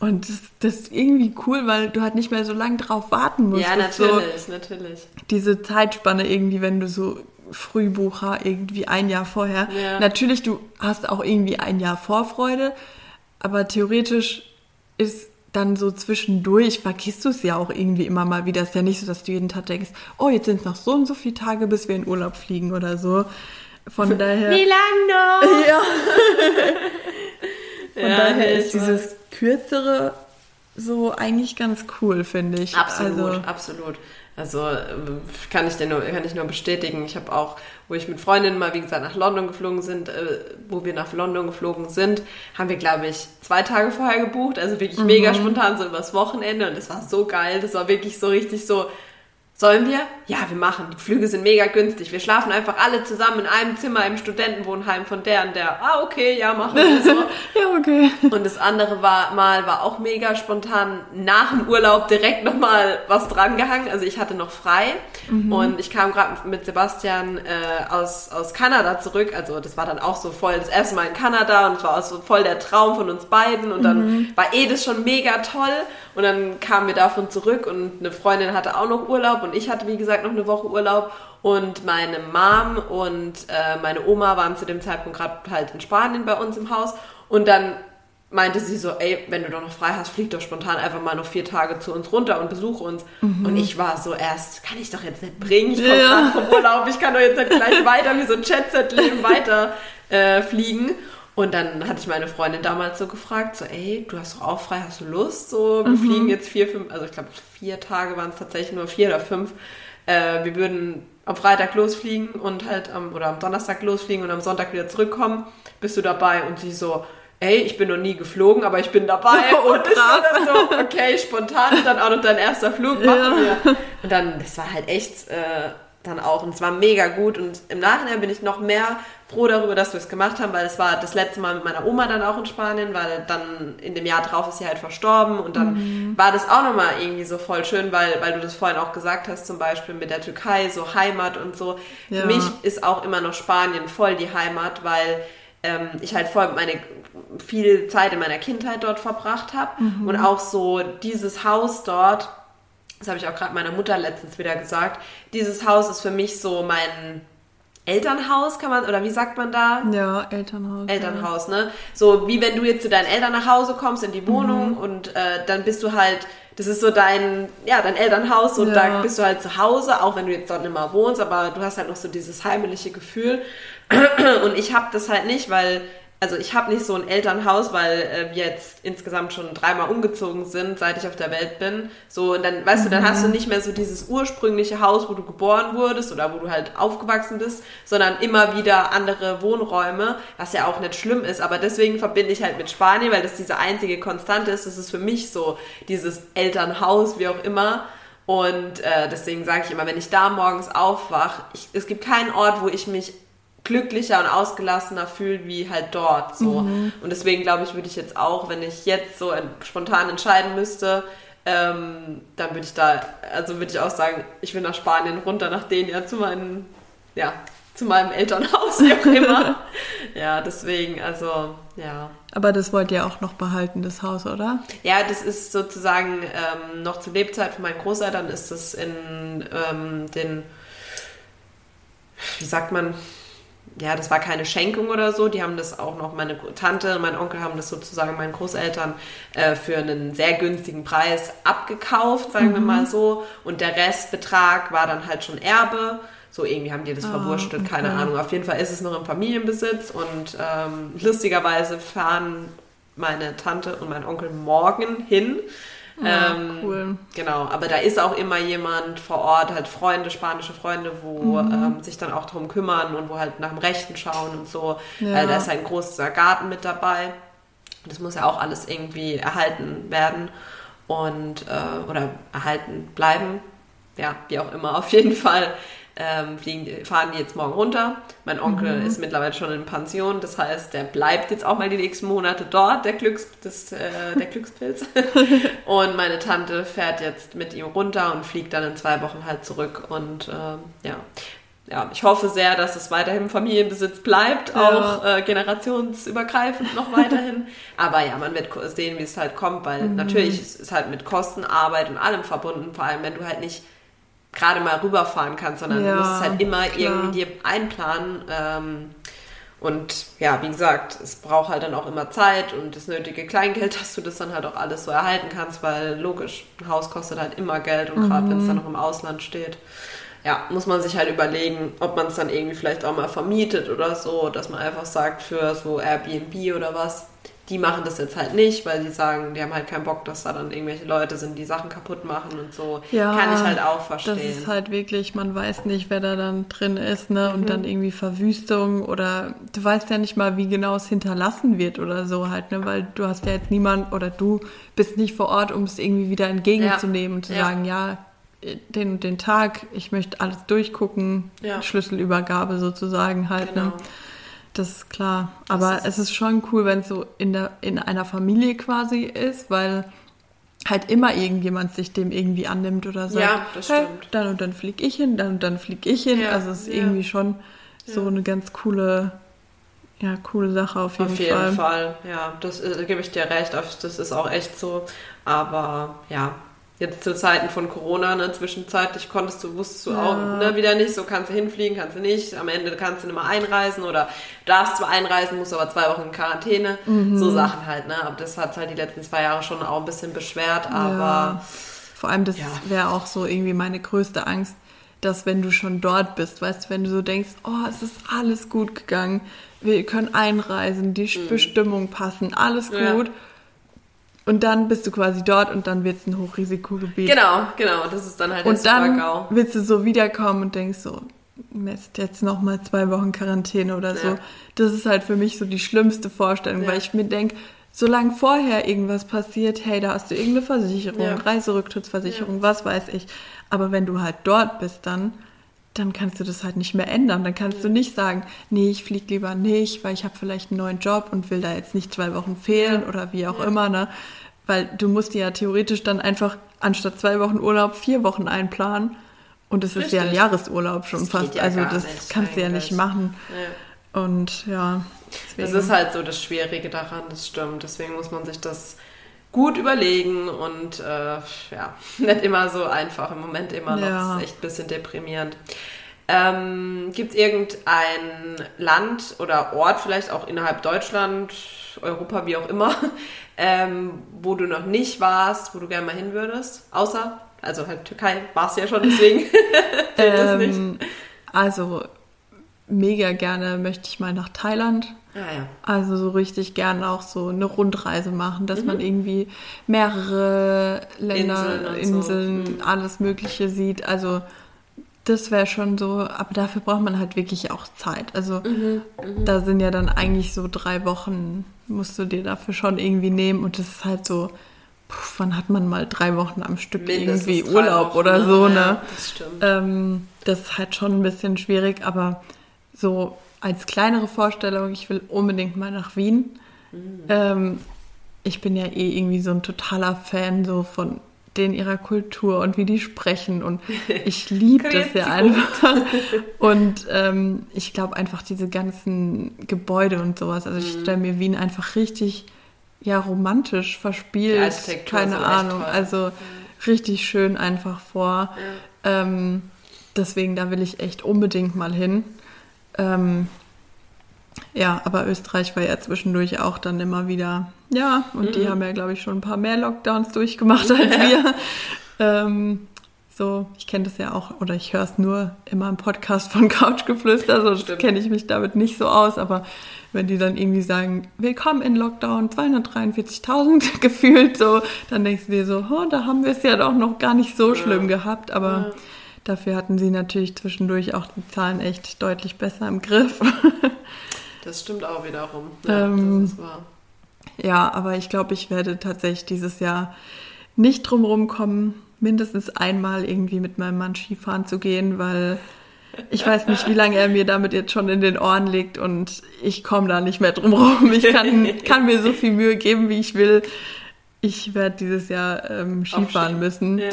Und das, das ist irgendwie cool, weil du halt nicht mehr so lange drauf warten musst. Ja, natürlich, so natürlich. Diese Zeitspanne irgendwie, wenn du so Frühbucher irgendwie ein Jahr vorher. Ja. Natürlich, du hast auch irgendwie ein Jahr Vorfreude, aber theoretisch ist dann so zwischendurch vergisst du es ja auch irgendwie immer mal wieder. Es ist ja nicht so, dass du jeden Tag denkst, oh, jetzt sind es noch so und so viele Tage, bis wir in Urlaub fliegen oder so. Von daher. Noch? Ja. Von ja, daher ist dieses kürzere so eigentlich ganz cool, finde ich. Absolut, also, absolut. Also ähm, kann ich, dir nur, kann ich nur bestätigen. Ich habe auch, wo ich mit Freundinnen mal, wie gesagt, nach London geflogen sind, äh, wo wir nach London geflogen sind, haben wir, glaube ich, zwei Tage vorher gebucht. Also wirklich mhm. mega spontan, so übers Wochenende. Und es war so geil. Das war wirklich so richtig so, Sollen wir? Ja, wir machen. Die Flüge sind mega günstig. Wir schlafen einfach alle zusammen in einem Zimmer im Studentenwohnheim von der und der. Ah, okay, ja, machen wir so. ja, okay. Und das andere war mal war auch mega spontan nach dem Urlaub direkt nochmal was drangehangen. Also ich hatte noch frei mhm. und ich kam gerade mit Sebastian äh, aus, aus Kanada zurück. Also das war dann auch so voll das erste Mal in Kanada und es war auch so voll der Traum von uns beiden. Und dann mhm. war eh das schon mega toll. Und dann kamen wir davon zurück und eine Freundin hatte auch noch Urlaub und ich hatte, wie gesagt, noch eine Woche Urlaub. Und meine Mom und äh, meine Oma waren zu dem Zeitpunkt gerade halt in Spanien bei uns im Haus. Und dann meinte sie so, ey, wenn du doch noch frei hast, flieg doch spontan einfach mal noch vier Tage zu uns runter und besuche uns. Mhm. Und ich war so erst, kann ich doch jetzt nicht bringen, ich komme ja. gerade vom Urlaub, ich kann doch jetzt nicht gleich weiter wie so ein Chat-Set-Leben weiter äh, fliegen. Und dann hatte ich meine Freundin damals so gefragt, so, ey, du hast doch auch frei, hast du Lust? So, wir mhm. fliegen jetzt vier, fünf, also ich glaube vier Tage waren es tatsächlich nur vier oder fünf. Äh, wir würden am Freitag losfliegen und halt am, oder am Donnerstag losfliegen und am Sonntag wieder zurückkommen. Bist du dabei? Und sie so, ey, ich bin noch nie geflogen, aber ich bin dabei. Oh, und ich war dann so, okay, spontan, dann auch noch dein erster Flug, machen ja. wir. Und dann, das war halt echt, äh, dann auch. Und es war mega gut. Und im Nachhinein bin ich noch mehr froh darüber, dass wir es gemacht haben, weil es war das letzte Mal mit meiner Oma dann auch in Spanien, weil dann in dem Jahr drauf ist sie halt verstorben. Und dann mhm. war das auch nochmal irgendwie so voll schön, weil, weil du das vorhin auch gesagt hast, zum Beispiel mit der Türkei, so Heimat und so. Ja. Für mich ist auch immer noch Spanien voll die Heimat, weil ähm, ich halt voll meine viel Zeit in meiner Kindheit dort verbracht habe. Mhm. Und auch so dieses Haus dort das habe ich auch gerade meiner Mutter letztens wieder gesagt, dieses Haus ist für mich so mein Elternhaus, kann man, oder wie sagt man da? Ja, Elternhaus. Elternhaus, ja. ne? So wie wenn du jetzt zu deinen Eltern nach Hause kommst in die Wohnung mhm. und äh, dann bist du halt das ist so dein, ja, dein Elternhaus und ja. da bist du halt zu Hause, auch wenn du jetzt dort nicht mehr wohnst, aber du hast halt noch so dieses heimliche Gefühl. Und ich habe das halt nicht, weil also ich habe nicht so ein Elternhaus, weil äh, wir jetzt insgesamt schon dreimal umgezogen sind, seit ich auf der Welt bin. So, und dann, weißt mhm. du, dann hast du mhm. nicht mehr so dieses ursprüngliche Haus, wo du geboren wurdest oder wo du halt aufgewachsen bist, sondern immer wieder andere Wohnräume, was ja auch nicht schlimm ist. Aber deswegen verbinde ich halt mit Spanien, weil das diese einzige Konstante ist. Das ist für mich so dieses Elternhaus, wie auch immer. Und äh, deswegen sage ich immer, wenn ich da morgens aufwache, es gibt keinen Ort, wo ich mich glücklicher und ausgelassener fühlt wie halt dort so. Mhm. Und deswegen glaube ich, würde ich jetzt auch, wenn ich jetzt so spontan entscheiden müsste, ähm, dann würde ich da, also würde ich auch sagen, ich will nach Spanien runter, nach denen ja zu meinen, ja, zu meinem Elternhaus, wie auch immer. ja, deswegen, also, ja. Aber das wollt ihr auch noch behalten, das Haus, oder? Ja, das ist sozusagen ähm, noch zur Lebzeit von meinen Großeltern ist es in ähm, den, wie sagt man, ja, das war keine Schenkung oder so. Die haben das auch noch, meine Tante und mein Onkel haben das sozusagen meinen Großeltern äh, für einen sehr günstigen Preis abgekauft, sagen mhm. wir mal so. Und der Restbetrag war dann halt schon Erbe. So irgendwie haben die das ah, verwurschtelt, okay. keine Ahnung. Auf jeden Fall ist es noch im Familienbesitz und ähm, lustigerweise fahren meine Tante und mein Onkel morgen hin ja, ähm, cool. Genau, aber da ist auch immer jemand vor Ort, halt Freunde, spanische Freunde, wo mhm. ähm, sich dann auch darum kümmern und wo halt nach dem Rechten schauen und so. Ja. Äh, da ist halt ein großer Garten mit dabei. Das muss ja auch alles irgendwie erhalten werden und äh, oder erhalten bleiben. Ja, wie auch immer, auf jeden Fall ähm, fliegen, fahren die jetzt morgen runter. Mein Onkel mhm. ist mittlerweile schon in Pension, das heißt, der bleibt jetzt auch mal die nächsten Monate dort, der, Glücks, das, äh, der Glückspilz. und meine Tante fährt jetzt mit ihm runter und fliegt dann in zwei Wochen halt zurück. Und ähm, ja, ja, ich hoffe sehr, dass es weiterhin Familienbesitz bleibt, ja. auch äh, generationsübergreifend noch weiterhin. Aber ja, man wird sehen, wie es halt kommt, weil mhm. natürlich ist es halt mit Kosten, Arbeit und allem verbunden, vor allem wenn du halt nicht gerade mal rüberfahren kannst, sondern ja, du musst es halt immer klar. irgendwie dir einplanen. Ähm, und ja, wie gesagt, es braucht halt dann auch immer Zeit und das nötige Kleingeld, dass du das dann halt auch alles so erhalten kannst, weil logisch, ein Haus kostet halt immer Geld und gerade mhm. wenn es dann noch im Ausland steht, ja, muss man sich halt überlegen, ob man es dann irgendwie vielleicht auch mal vermietet oder so, dass man einfach sagt für so Airbnb oder was, die machen das jetzt halt nicht, weil sie sagen, die haben halt keinen Bock, dass da dann irgendwelche Leute sind, die Sachen kaputt machen und so. Ja, Kann ich halt auch verstehen. Das ist halt wirklich, man weiß nicht, wer da dann drin ist, ne? Und mhm. dann irgendwie Verwüstung oder du weißt ja nicht mal, wie genau es hinterlassen wird oder so halt, ne? Weil du hast ja jetzt niemand oder du bist nicht vor Ort, um es irgendwie wieder entgegenzunehmen ja. und zu ja. sagen, ja, den und den Tag, ich möchte alles durchgucken, ja. Schlüsselübergabe sozusagen halt, ne? genau. ne? Das ist klar. Aber ist es ist schon cool, wenn es so in, der, in einer Familie quasi ist, weil halt immer irgendjemand sich dem irgendwie annimmt oder sagt, ja, das hey, stimmt. dann und dann flieg ich hin, dann und dann flieg ich hin. Ja, also es ist ja. irgendwie schon so ja. eine ganz coole, ja, coole Sache auf jeden Fall. Auf jeden Fall, Fall. ja, das äh, gebe ich dir recht, das ist auch echt so. Aber ja, jetzt zu Zeiten von Corona, ne, zwischenzeitlich konntest du, wusstest du ja. auch ne, wieder nicht, so kannst du hinfliegen, kannst du nicht, am Ende kannst du nicht mehr einreisen oder darfst zwar einreisen, musst aber zwei Wochen in Quarantäne, mhm. so Sachen halt, ne, aber das hat halt die letzten zwei Jahre schon auch ein bisschen beschwert, aber... Ja. Vor allem, das ja. wäre auch so irgendwie meine größte Angst, dass wenn du schon dort bist, weißt du, wenn du so denkst, oh, es ist alles gut gegangen, wir können einreisen, die mhm. Bestimmungen passen, alles gut und dann bist du quasi dort und dann wird es ein Hochrisikogebiet. Genau, genau. Das ist dann halt Und dann Supergau. willst du so wiederkommen und denkst so, Mist, jetzt nochmal zwei Wochen Quarantäne oder so. Ja. Das ist halt für mich so die schlimmste Vorstellung, ja. weil ich mir denke, solange vorher irgendwas passiert, hey, da hast du irgendeine Versicherung, ja. Reiserücktrittsversicherung, was weiß ich. Aber wenn du halt dort bist dann, dann kannst du das halt nicht mehr ändern. Dann kannst du nicht sagen, nee, ich fliege lieber nicht, weil ich habe vielleicht einen neuen Job und will da jetzt nicht zwei Wochen fehlen oder wie auch ja. immer, ne? Weil du musst ja theoretisch dann einfach anstatt zwei Wochen Urlaub vier Wochen einplanen. Und es ist ja ein Jahresurlaub schon das fast. Ja also das kannst du ja nicht machen. Ja. Und ja. Deswegen. Das ist halt so das Schwierige daran, das stimmt. Deswegen muss man sich das gut überlegen und äh, ja, nicht immer so einfach. Im Moment immer noch. Ja. ist echt ein bisschen deprimierend. Ähm, Gibt es irgendein Land oder Ort, vielleicht auch innerhalb Deutschland, Europa, wie auch immer, ähm, wo du noch nicht warst, wo du gerne mal hin würdest? Außer, also halt Türkei, warst du ja schon, deswegen ähm, Also mega gerne möchte ich mal nach Thailand. Ah, ja. Also so richtig gerne auch so eine Rundreise machen, dass mhm. man irgendwie mehrere Länder, Inseln, Inseln so. Mhm. alles Mögliche sieht. Also das wäre schon so, aber dafür braucht man halt wirklich auch Zeit. Also mhm, mhm, da sind ja dann eigentlich so drei Wochen, musst du dir dafür schon irgendwie nehmen und das ist halt so, puh, wann hat man mal drei Wochen am Stück Mindestens irgendwie Urlaub Wochen, oder ne? so, ne? Ja, das stimmt. Ähm, das ist halt schon ein bisschen schwierig, aber so als kleinere Vorstellung, ich will unbedingt mal nach Wien. Mhm. Ähm, ich bin ja eh irgendwie so ein totaler Fan so von denen ihrer Kultur und wie die sprechen und ich liebe das ja einfach. Und ähm, ich glaube einfach diese ganzen Gebäude und sowas, also ich mhm. stelle mir Wien einfach richtig ja romantisch verspielt, keine Ahnung, also richtig schön einfach vor. Ja. Ähm, deswegen da will ich echt unbedingt mal hin. Ähm, ja, aber Österreich war ja zwischendurch auch dann immer wieder, ja, und mhm. die haben ja, glaube ich, schon ein paar mehr Lockdowns durchgemacht als ja. wir. Ähm, so, ich kenne das ja auch, oder ich höre es nur immer im Podcast von Couchgeflüster, so das kenne ich mich damit nicht so aus, aber wenn die dann irgendwie sagen, willkommen in Lockdown, 243.000 gefühlt, so, dann denkst du dir so, oh, da haben wir es ja doch noch gar nicht so schlimm ja. gehabt, aber ja. Dafür hatten sie natürlich zwischendurch auch die Zahlen echt deutlich besser im Griff. Das stimmt auch wiederum. Ja, ähm, ja aber ich glaube, ich werde tatsächlich dieses Jahr nicht drum kommen, mindestens einmal irgendwie mit meinem Mann Skifahren zu gehen, weil ich weiß nicht, wie lange er mir damit jetzt schon in den Ohren liegt und ich komme da nicht mehr drum rum. Ich kann, kann mir so viel Mühe geben, wie ich will. Ich werde dieses Jahr ähm, Skifahren müssen. Ja.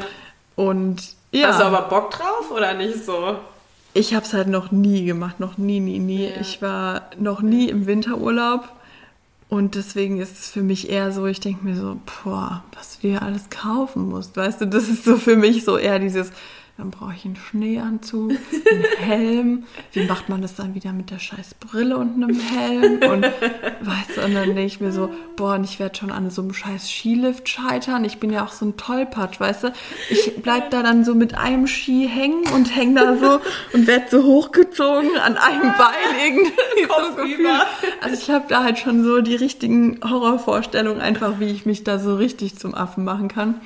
Und ja. Hast du aber Bock drauf oder nicht so? Ich habe es halt noch nie gemacht, noch nie, nie, nie. Ja. Ich war noch nie im Winterurlaub und deswegen ist es für mich eher so, ich denke mir so, boah, was du dir alles kaufen musst. Weißt du, das ist so für mich so eher dieses, dann brauche ich einen Schneeanzug, einen Helm. Wie macht man das dann wieder mit der scheiß Brille und einem Helm? Und weißt du, und dann denke ich mir so, boah, und ich werde schon an so einem scheiß Skilift scheitern. Ich bin ja auch so ein Tollpatsch, weißt du? Ich bleib da dann so mit einem Ski hängen und häng da so und werde so hochgezogen an einem Bein irgendwie. so Also ich habe da halt schon so die richtigen Horrorvorstellungen einfach, wie ich mich da so richtig zum Affen machen kann.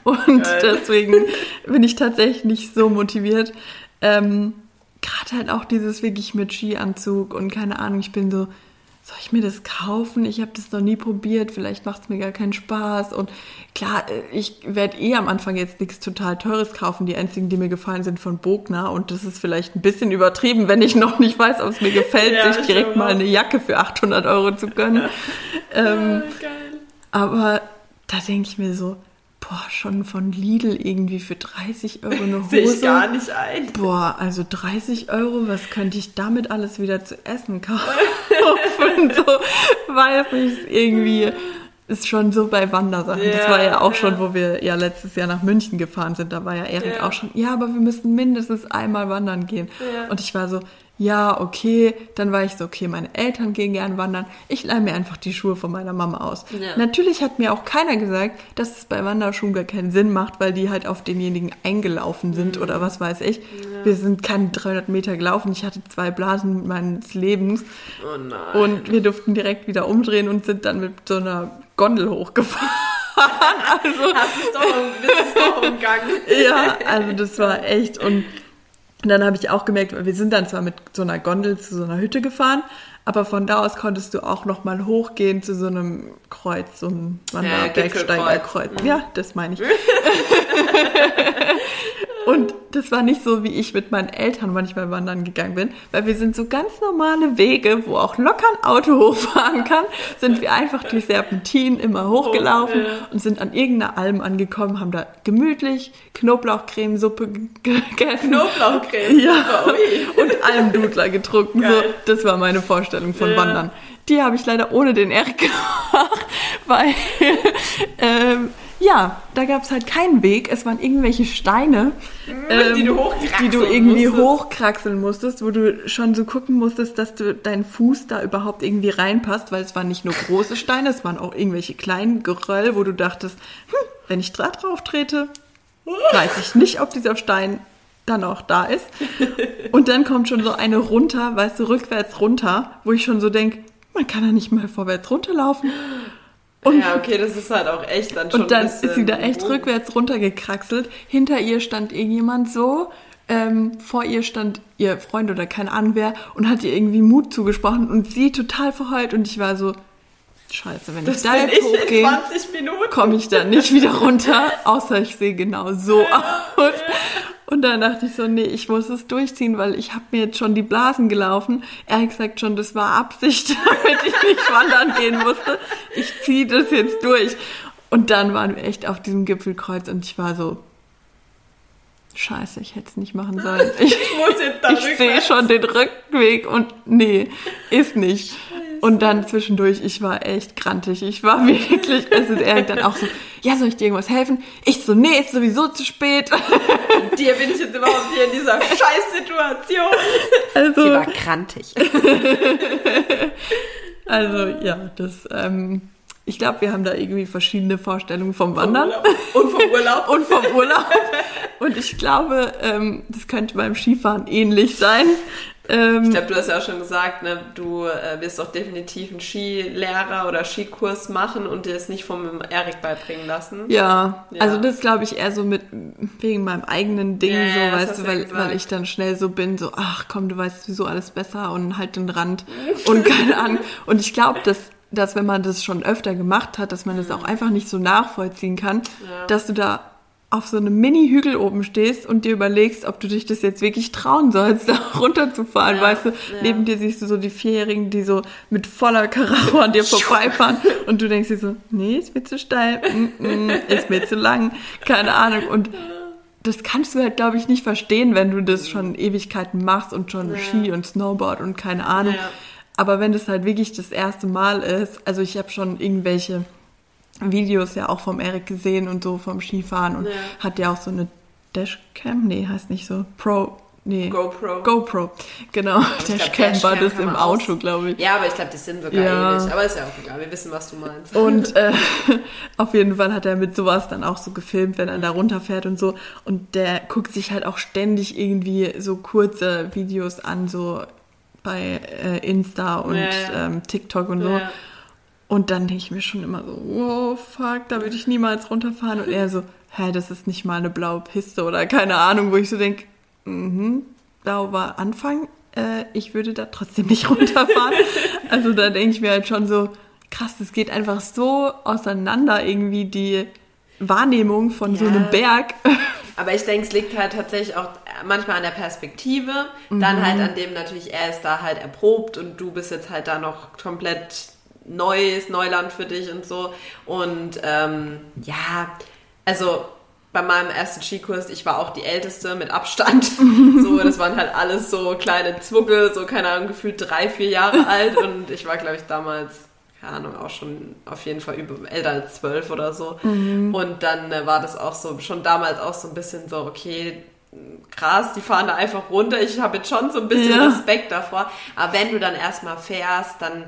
Und Geil. deswegen bin ich tatsächlich nicht so motiviert. Ähm, Gerade halt auch dieses wirklich mit Skianzug und keine Ahnung, ich bin so, soll ich mir das kaufen? Ich habe das noch nie probiert, vielleicht macht es mir gar keinen Spaß. Und klar, ich werde eh am Anfang jetzt nichts total Teures kaufen. Die einzigen, die mir gefallen, sind von Bogner. Und das ist vielleicht ein bisschen übertrieben, wenn ich noch nicht weiß, ob es mir gefällt, ja, sich direkt mal eine Jacke für 800 Euro zu gönnen. ähm, ja, aber da denke ich mir so, boah, schon von Lidl irgendwie für 30 Euro eine Hose. Sehe ich gar nicht ein. Boah, also 30 Euro, was könnte ich damit alles wieder zu essen kaufen? so, weiß nicht, irgendwie ist schon so bei Wandersachen. Ja, das war ja auch ja. schon, wo wir ja letztes Jahr nach München gefahren sind. Da war ja Erik ja. auch schon, ja, aber wir müssen mindestens einmal wandern gehen. Und ich war so, ja, okay. Dann war ich so, okay, meine Eltern gehen gern wandern. Ich leihe mir einfach die Schuhe von meiner Mama aus. Ja. Natürlich hat mir auch keiner gesagt, dass es bei Wanderschuhen gar keinen Sinn macht, weil die halt auf denjenigen eingelaufen sind mhm. oder was weiß ich. Ja. Wir sind keine 300 Meter gelaufen. Ich hatte zwei Blasen meines Lebens. Oh nein. Und wir durften direkt wieder umdrehen und sind dann mit so einer Gondel hochgefahren. also, Hast es doch, bist es doch umgangen. ja, also das war echt und und dann habe ich auch gemerkt, wir sind dann zwar mit so einer Gondel zu so einer Hütte gefahren, aber von da aus konntest du auch noch mal hochgehen zu so einem Kreuz, so einem Wanderbergsteigerkreuz. Ja, ja, das meine ich. Und das war nicht so, wie ich mit meinen Eltern manchmal wandern gegangen bin, weil wir sind so ganz normale Wege, wo auch locker ein Auto hochfahren kann, sind wir einfach die Serpentinen immer hochgelaufen oh, ja. und sind an irgendeiner Alm angekommen, haben da gemütlich Knoblauchcremesuppe gegessen. Knoblauchcreme? Ja. Und Almdudler getrunken. So, das war meine Vorstellung von ja. Wandern. Die habe ich leider ohne den Erik gemacht, weil ähm, ja, da gab es halt keinen Weg. Es waren irgendwelche Steine, ähm, die, du die, du irgendwie musstest. hochkraxeln musstest, wo du schon so gucken musstest, dass du dein Fuß da überhaupt irgendwie reinpasst, weil es waren nicht nur große Steine, es waren auch irgendwelche kleinen Geröll, wo du dachtest, hm, wenn ich da drauf trete, weiß ich nicht, ob dieser Stein dann auch da ist. Und dann kommt schon so eine runter, weißt du, rückwärts runter, wo ich schon so denke, man kann ja nicht mal vorwärts runterlaufen. Und, ja, okay, das ist halt auch echt dann schon. Und dann ist sie da echt oh. rückwärts runtergekraxelt. Hinter ihr stand irgendjemand so, ähm, vor ihr stand ihr Freund oder kein Ahnung wer und hat ihr irgendwie Mut zugesprochen und sie total verheult und ich war so, scheiße, wenn das ich da jetzt hochgehe, komme ich da nicht wieder runter, außer ich sehe genau so aus. Und dann dachte ich so, nee, ich muss es durchziehen, weil ich habe mir jetzt schon die Blasen gelaufen. Er hat gesagt schon, das war Absicht, damit ich nicht wandern gehen musste. Ich ziehe das jetzt durch. Und dann waren wir echt auf diesem Gipfelkreuz und ich war so, Scheiße, ich hätte es nicht machen sollen. Ich, ich muss jetzt da Ich sehe schon den Rückweg und nee, ist nicht. Und dann zwischendurch, ich war echt grantig. Ich war wirklich, es ist Erik dann auch so, ja, soll ich dir irgendwas helfen? Ich so, nee, ist sowieso zu spät. Und dir bin ich jetzt überhaupt hier in dieser Scheißsituation. Also, Sie war grantig. also, ja, das, ähm, ich glaube, wir haben da irgendwie verschiedene Vorstellungen vom Wandern. Vom und vom Urlaub. und vom Urlaub. Und ich glaube, ähm, das könnte beim Skifahren ähnlich sein. Ähm, ich glaube, du hast ja auch schon gesagt, ne, du äh, wirst auch definitiv einen Skilehrer oder Skikurs machen und dir es nicht vom Erik beibringen lassen. Ja, ja. also das glaube ich eher so mit wegen meinem eigenen Ding, ja, so, weißt du, weil, weil ich dann schnell so bin, so, ach komm, du weißt sowieso alles besser und halt den Rand und keine Ahnung. Und ich glaube, dass dass wenn man das schon öfter gemacht hat, dass man das auch einfach nicht so nachvollziehen kann, ja. dass du da auf so einem Mini-Hügel oben stehst und dir überlegst, ob du dich das jetzt wirklich trauen sollst, da runterzufahren, ja, weißt du, ja. neben dir siehst du so die Vierjährigen, die so mit voller Karacho an dir vorbeifahren und du denkst dir so, nee, ist mir zu steil, mm -mm, ist mir zu lang, keine Ahnung und das kannst du halt, glaube ich, nicht verstehen, wenn du das schon Ewigkeiten machst und schon ja. Ski und Snowboard und keine Ahnung. Aber wenn das halt wirklich das erste Mal ist, also ich habe schon irgendwelche Videos ja auch vom Erik gesehen und so vom Skifahren und ja. hat ja auch so eine Dashcam, nee, heißt nicht so, Pro, nee. GoPro. GoPro, genau. Dashcam war das im Auto, glaube ich. Ja, aber ich glaube, die sind sogar ja. ähnlich, aber ist ja auch egal, wir wissen, was du meinst. Und äh, auf jeden Fall hat er mit sowas dann auch so gefilmt, wenn er da runterfährt und so und der guckt sich halt auch ständig irgendwie so kurze Videos an, so bei äh, Insta und ja, ja. Ähm, TikTok und so. Und dann denke ich mir schon immer so, wow, fuck, da würde ich niemals runterfahren. Und er so, hä, das ist nicht mal eine blaue Piste oder keine Ahnung, wo ich so denke, mhm, blau war Anfang, äh, ich würde da trotzdem nicht runterfahren. also da denke ich mir halt schon so, krass, das geht einfach so auseinander irgendwie die Wahrnehmung von ja. so einem Berg. Aber ich denke, es liegt halt tatsächlich auch manchmal an der Perspektive, mhm. dann halt an dem natürlich, er ist da halt erprobt und du bist jetzt halt da noch komplett neues Neuland für dich und so. Und ähm, ja, also bei meinem ersten Skikurs, ich war auch die Älteste mit Abstand. so, das waren halt alles so kleine Zwucke, so keine Ahnung, gefühlt drei, vier Jahre alt. Und ich war, glaube ich, damals, keine Ahnung, auch schon auf jeden Fall über, älter als zwölf oder so. Mhm. Und dann äh, war das auch so, schon damals auch so ein bisschen so, okay, krass, die fahren da einfach runter. Ich habe jetzt schon so ein bisschen ja. Respekt davor. Aber wenn du dann erstmal fährst, dann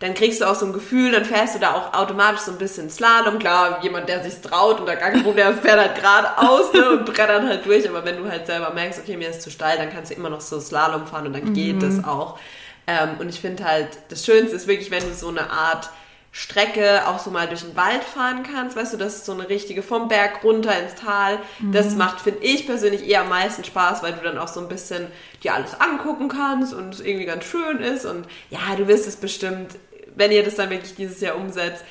dann kriegst du auch so ein Gefühl, dann fährst du da auch automatisch so ein bisschen Slalom. Klar, jemand, der sich traut und da gar kein Problem, der fährt halt geradeaus ne, und brettert halt durch. Aber wenn du halt selber merkst, okay, mir ist zu steil, dann kannst du immer noch so Slalom fahren und dann mhm. geht das auch. Ähm, und ich finde halt, das Schönste ist wirklich, wenn du so eine Art Strecke auch so mal durch den Wald fahren kannst, weißt du, das ist so eine richtige vom Berg runter ins Tal. Mhm. Das macht, finde ich persönlich, eher am meisten Spaß, weil du dann auch so ein bisschen dir alles angucken kannst und es irgendwie ganz schön ist. Und ja, du wirst es bestimmt wenn ihr das dann wirklich dieses Jahr umsetzt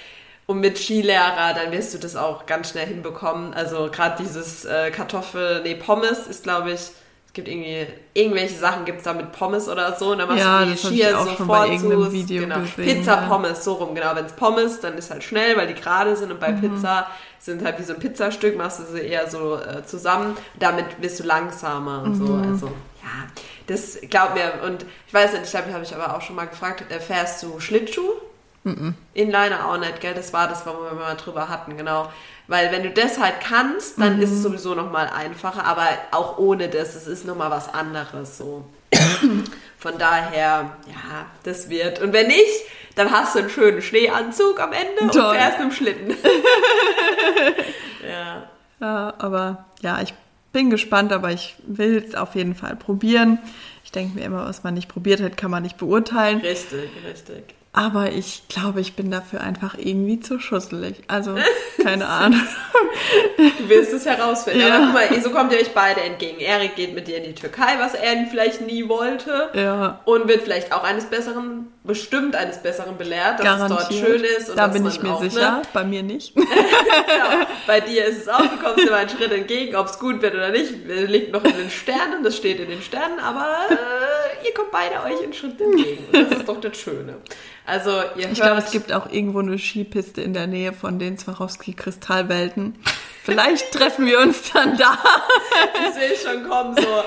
und mit Skilehrer, dann wirst du das auch ganz schnell hinbekommen. Also gerade dieses äh, Kartoffel, nee, Pommes ist, glaube ich, es gibt irgendwie, irgendwelche Sachen gibt es da mit Pommes oder so. Und dann machst ja, du die Skier sofort zu. Genau. Pizza, ja. Pommes, so rum, genau. Wenn es Pommes, dann ist halt schnell, weil die gerade sind. Und bei mhm. Pizza sind halt wie so ein Pizzastück, machst du sie eher so äh, zusammen. Damit wirst du langsamer und mhm. so. Also, ja das glaub mir, und ich weiß nicht, ich glaube, habe ich aber auch schon mal gefragt, äh, fährst du Schlittschuh? Mm Inliner auch nicht, gell? Das war das, wo wir mal drüber hatten, genau. Weil wenn du das halt kannst, dann mhm. ist es sowieso nochmal einfacher, aber auch ohne das, es ist nochmal was anderes so. Von daher, ja, das wird. Und wenn nicht, dann hast du einen schönen Schneeanzug am Ende Toll. und fährst im Schlitten. ja. ja. Aber ja, ich bin gespannt, aber ich will es auf jeden Fall probieren. Ich denke mir immer, was man nicht probiert hat, kann man nicht beurteilen. Richtig, richtig. Aber ich glaube, ich bin dafür einfach irgendwie zu schusselig. Also, keine Ahnung. Du wirst es herausfinden. Ja. Aber guck mal, so kommt ihr euch beide entgegen. Erik geht mit dir in die Türkei, was er vielleicht nie wollte. Ja. Und wird vielleicht auch eines Besseren, bestimmt eines Besseren belehrt, dass Garantiert. es dort schön ist. Und da bin ich mir auch, sicher, ne? bei mir nicht. genau. Bei dir ist es auch, du kommst mal einen Schritt entgegen, ob es gut wird oder nicht, liegt noch in den Sternen, das steht in den Sternen, aber äh, ihr kommt beide euch einen Schritt entgegen. Und das ist doch das Schöne. Also ihr Ich glaube, es gibt auch irgendwo eine Skipiste in der Nähe von den Swarovski-Kristallwelten. Vielleicht treffen wir uns dann da. ich sehe schon kommen, so,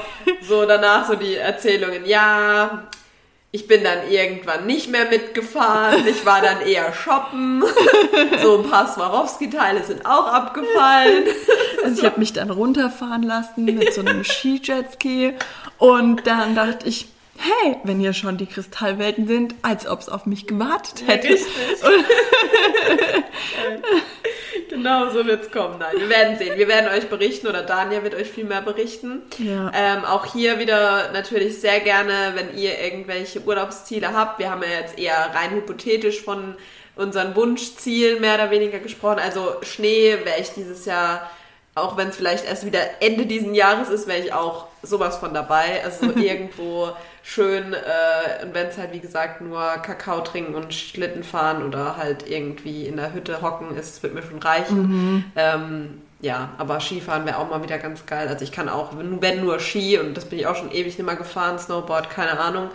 so danach so die Erzählungen. Ja, ich bin dann irgendwann nicht mehr mitgefahren. Ich war dann eher shoppen. So ein paar Swarovski-Teile sind auch abgefallen. Also ich habe mich dann runterfahren lassen mit so einem Ski-Jetski. Und dann dachte ich, hey, wenn hier schon die Kristallwelten sind, als ob es auf mich gewartet hätte. Ja, richtig. genau so wird es kommen. Nein, wir werden sehen. Wir werden euch berichten oder Daniel wird euch viel mehr berichten. Ja. Ähm, auch hier wieder natürlich sehr gerne, wenn ihr irgendwelche Urlaubsziele habt. Wir haben ja jetzt eher rein hypothetisch von unseren Wunschzielen mehr oder weniger gesprochen. Also Schnee wäre ich dieses Jahr auch wenn es vielleicht erst wieder Ende diesen Jahres ist, wäre ich auch sowas von dabei. Also irgendwo schön, äh, und wenn es halt wie gesagt nur Kakao trinken und Schlitten fahren oder halt irgendwie in der Hütte hocken ist, wird mir schon reichen. Mhm. Ähm, ja, aber Skifahren wäre auch mal wieder ganz geil. Also ich kann auch, wenn nur Ski, und das bin ich auch schon ewig nicht mehr gefahren, Snowboard, keine Ahnung,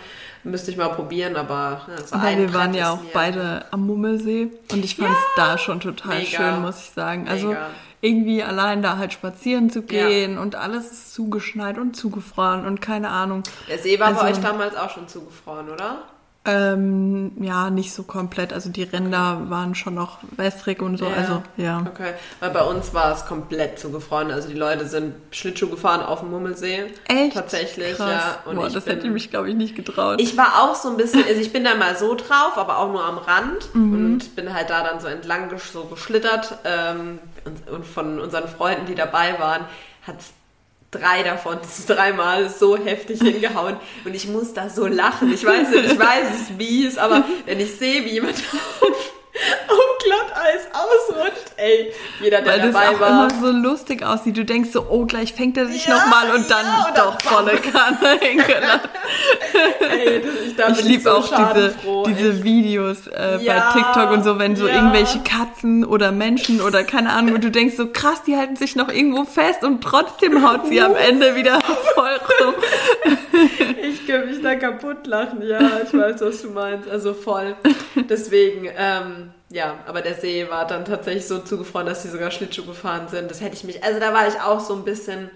müsste ich mal probieren, aber ja, so aber wir waren ja auch beide am Mummelsee und ich fand es ja, da schon total mega, schön, muss ich sagen. Also mega irgendwie allein da halt spazieren zu gehen ja. und alles ist zugeschneit und zugefroren und keine Ahnung. Der See war also, bei euch damals auch schon zugefroren, oder? Ähm, ja, nicht so komplett. Also die Ränder okay. waren schon noch wässrig und so. Ja. Also ja. Okay, weil bei uns war es komplett zugefroren. Also die Leute sind Schlittschuh gefahren auf dem Mummelsee. Echt? Tatsächlich, Krass. ja. Und Boah, das bin, hätte ich mich, glaube ich, nicht getraut. Ich war auch so ein bisschen, also ich bin da mal so drauf, aber auch nur am Rand mhm. und bin halt da dann so entlang so geschlittert. Ähm, und, und von unseren Freunden, die dabei waren, hat drei davon, dreimal so heftig hingehauen und ich muss da so lachen. Ich weiß nicht, ich weiß es mies, aber wenn ich sehe, wie jemand auf auf Glatteis ausrutscht. Ey, jeder, der Weil dabei das auch war. immer so lustig aussieht. Du denkst so, oh, gleich fängt er sich ja, nochmal und dann ja, doch volle Kanne hingelassen. Ich, ich liebe so auch diese, diese Videos äh, ja, bei TikTok und so, wenn so irgendwelche Katzen oder Menschen oder keine Ahnung und du denkst so, krass, die halten sich noch irgendwo fest und trotzdem haut sie am Ende wieder voll rum. ich kann mich da kaputt lachen, ja, ich weiß, was du meinst. Also voll. Deswegen, ähm, ja, aber der See war dann tatsächlich so zugefroren, dass sie sogar Schlittschuh gefahren sind. Das hätte ich mich, also da war ich auch so ein bisschen,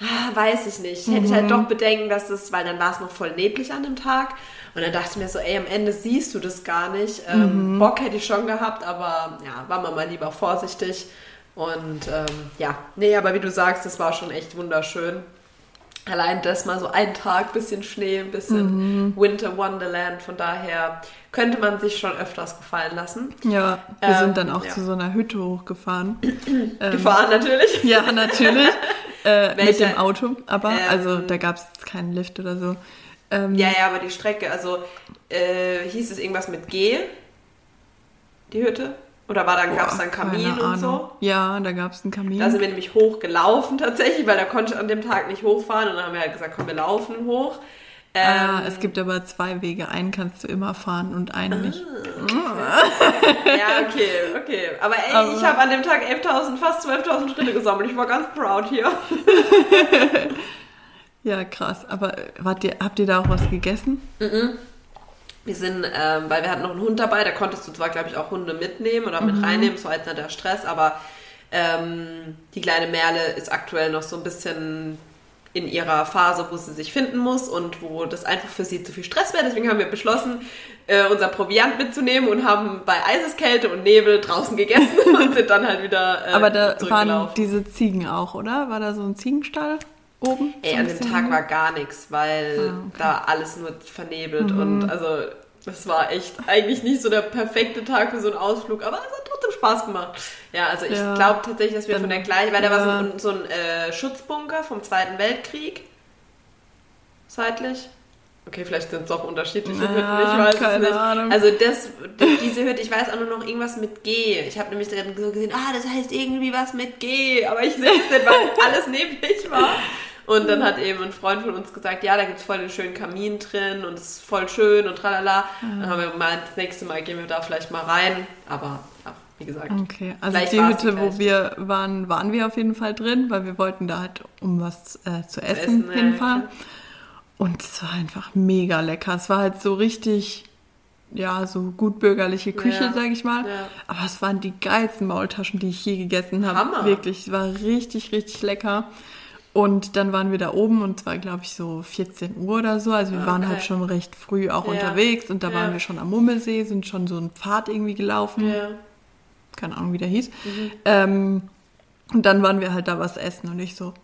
ah, weiß ich nicht, hätte mhm. ich halt doch bedenken, dass es, weil dann war es noch voll neblig an dem Tag. Und dann dachte ich mir so, ey, am Ende siehst du das gar nicht. Ähm, mhm. Bock hätte ich schon gehabt, aber ja, war man mal lieber vorsichtig. Und ähm, ja, nee, aber wie du sagst, das war schon echt wunderschön. Allein das mal so ein Tag, bisschen Schnee, ein bisschen mhm. Winter Wonderland. Von daher könnte man sich schon öfters gefallen lassen. Ja, wir ähm, sind dann auch ja. zu so einer Hütte hochgefahren. Gefahren ähm, natürlich. Ja, natürlich. äh, mit dem Auto, aber ähm, also da gab es keinen Lift oder so. Ähm, ja, ja, aber die Strecke, also äh, hieß es irgendwas mit G? Die Hütte? Oder war dann, gab es dann Kamin und so? Ja, da gab es einen Kamin. Da sind wir nämlich hochgelaufen tatsächlich, weil da konnte ich an dem Tag nicht hochfahren. Und dann haben wir halt gesagt, komm, wir laufen hoch. Ah, ähm, ah, es gibt aber zwei Wege. Einen kannst du immer fahren und einen nicht. Ah, ja, okay, okay. Aber ey, aber, ich habe an dem Tag 11.000, fast 12.000 Schritte gesammelt. Ich war ganz proud hier. ja, krass. Aber wart ihr, habt ihr da auch was gegessen? Mhm. Wir sind, ähm, weil wir hatten noch einen Hund dabei, da konntest du zwar, glaube ich, auch Hunde mitnehmen oder mit mhm. reinnehmen, so als der Stress, aber ähm, die kleine Merle ist aktuell noch so ein bisschen in ihrer Phase, wo sie sich finden muss und wo das einfach für sie zu viel Stress wäre. Deswegen haben wir beschlossen, äh, unser Proviant mitzunehmen und haben bei Eiseskälte und Nebel draußen gegessen und sind dann halt wieder. Äh, Aber da waren diese Ziegen auch, oder? War da so ein Ziegenstall? Oben, Ey, an dem Tag war gar nichts, weil ah, okay. da alles nur vernebelt mhm. und also das war echt eigentlich nicht so der perfekte Tag für so einen Ausflug, aber es hat trotzdem Spaß gemacht. Ja, also ich ja, glaube tatsächlich, dass wir von der gleichen, weil ja. da war so ein, so ein äh, Schutzbunker vom Zweiten Weltkrieg seitlich. Okay, vielleicht sind es auch unterschiedliche Hütten, ich weiß es nicht. Ahnung. Also das, diese Hütte, ich weiß auch nur noch irgendwas mit G. Ich habe nämlich so gesehen, ah, das heißt irgendwie was mit G, aber ich sehe es nicht, weil alles neblig war. Und dann hat eben ein Freund von uns gesagt, ja, da gibt es voll den schönen Kamin drin und es ist voll schön und tralala. Mhm. Dann haben wir gemeint, das nächste Mal gehen wir da vielleicht mal rein. Aber ja, wie gesagt. Okay, also die Hütte, wo wir waren, waren wir auf jeden Fall drin, weil wir wollten da halt um was äh, zu, essen, essen hinfahren. Ja, und es war einfach mega lecker. Es war halt so richtig, ja, so gut bürgerliche Küche, ja, sag ich mal. Ja. Aber es waren die geilsten Maultaschen, die ich je gegessen habe. Hammer. Wirklich, es war richtig, richtig lecker. Und dann waren wir da oben und es war, glaube ich, so 14 Uhr oder so. Also wir okay. waren halt schon recht früh auch ja. unterwegs und da ja. waren wir schon am Mummelsee, sind schon so einen Pfad irgendwie gelaufen. Ja. Keine Ahnung, wie der hieß. Mhm. Ähm, und dann waren wir halt da was essen und ich so,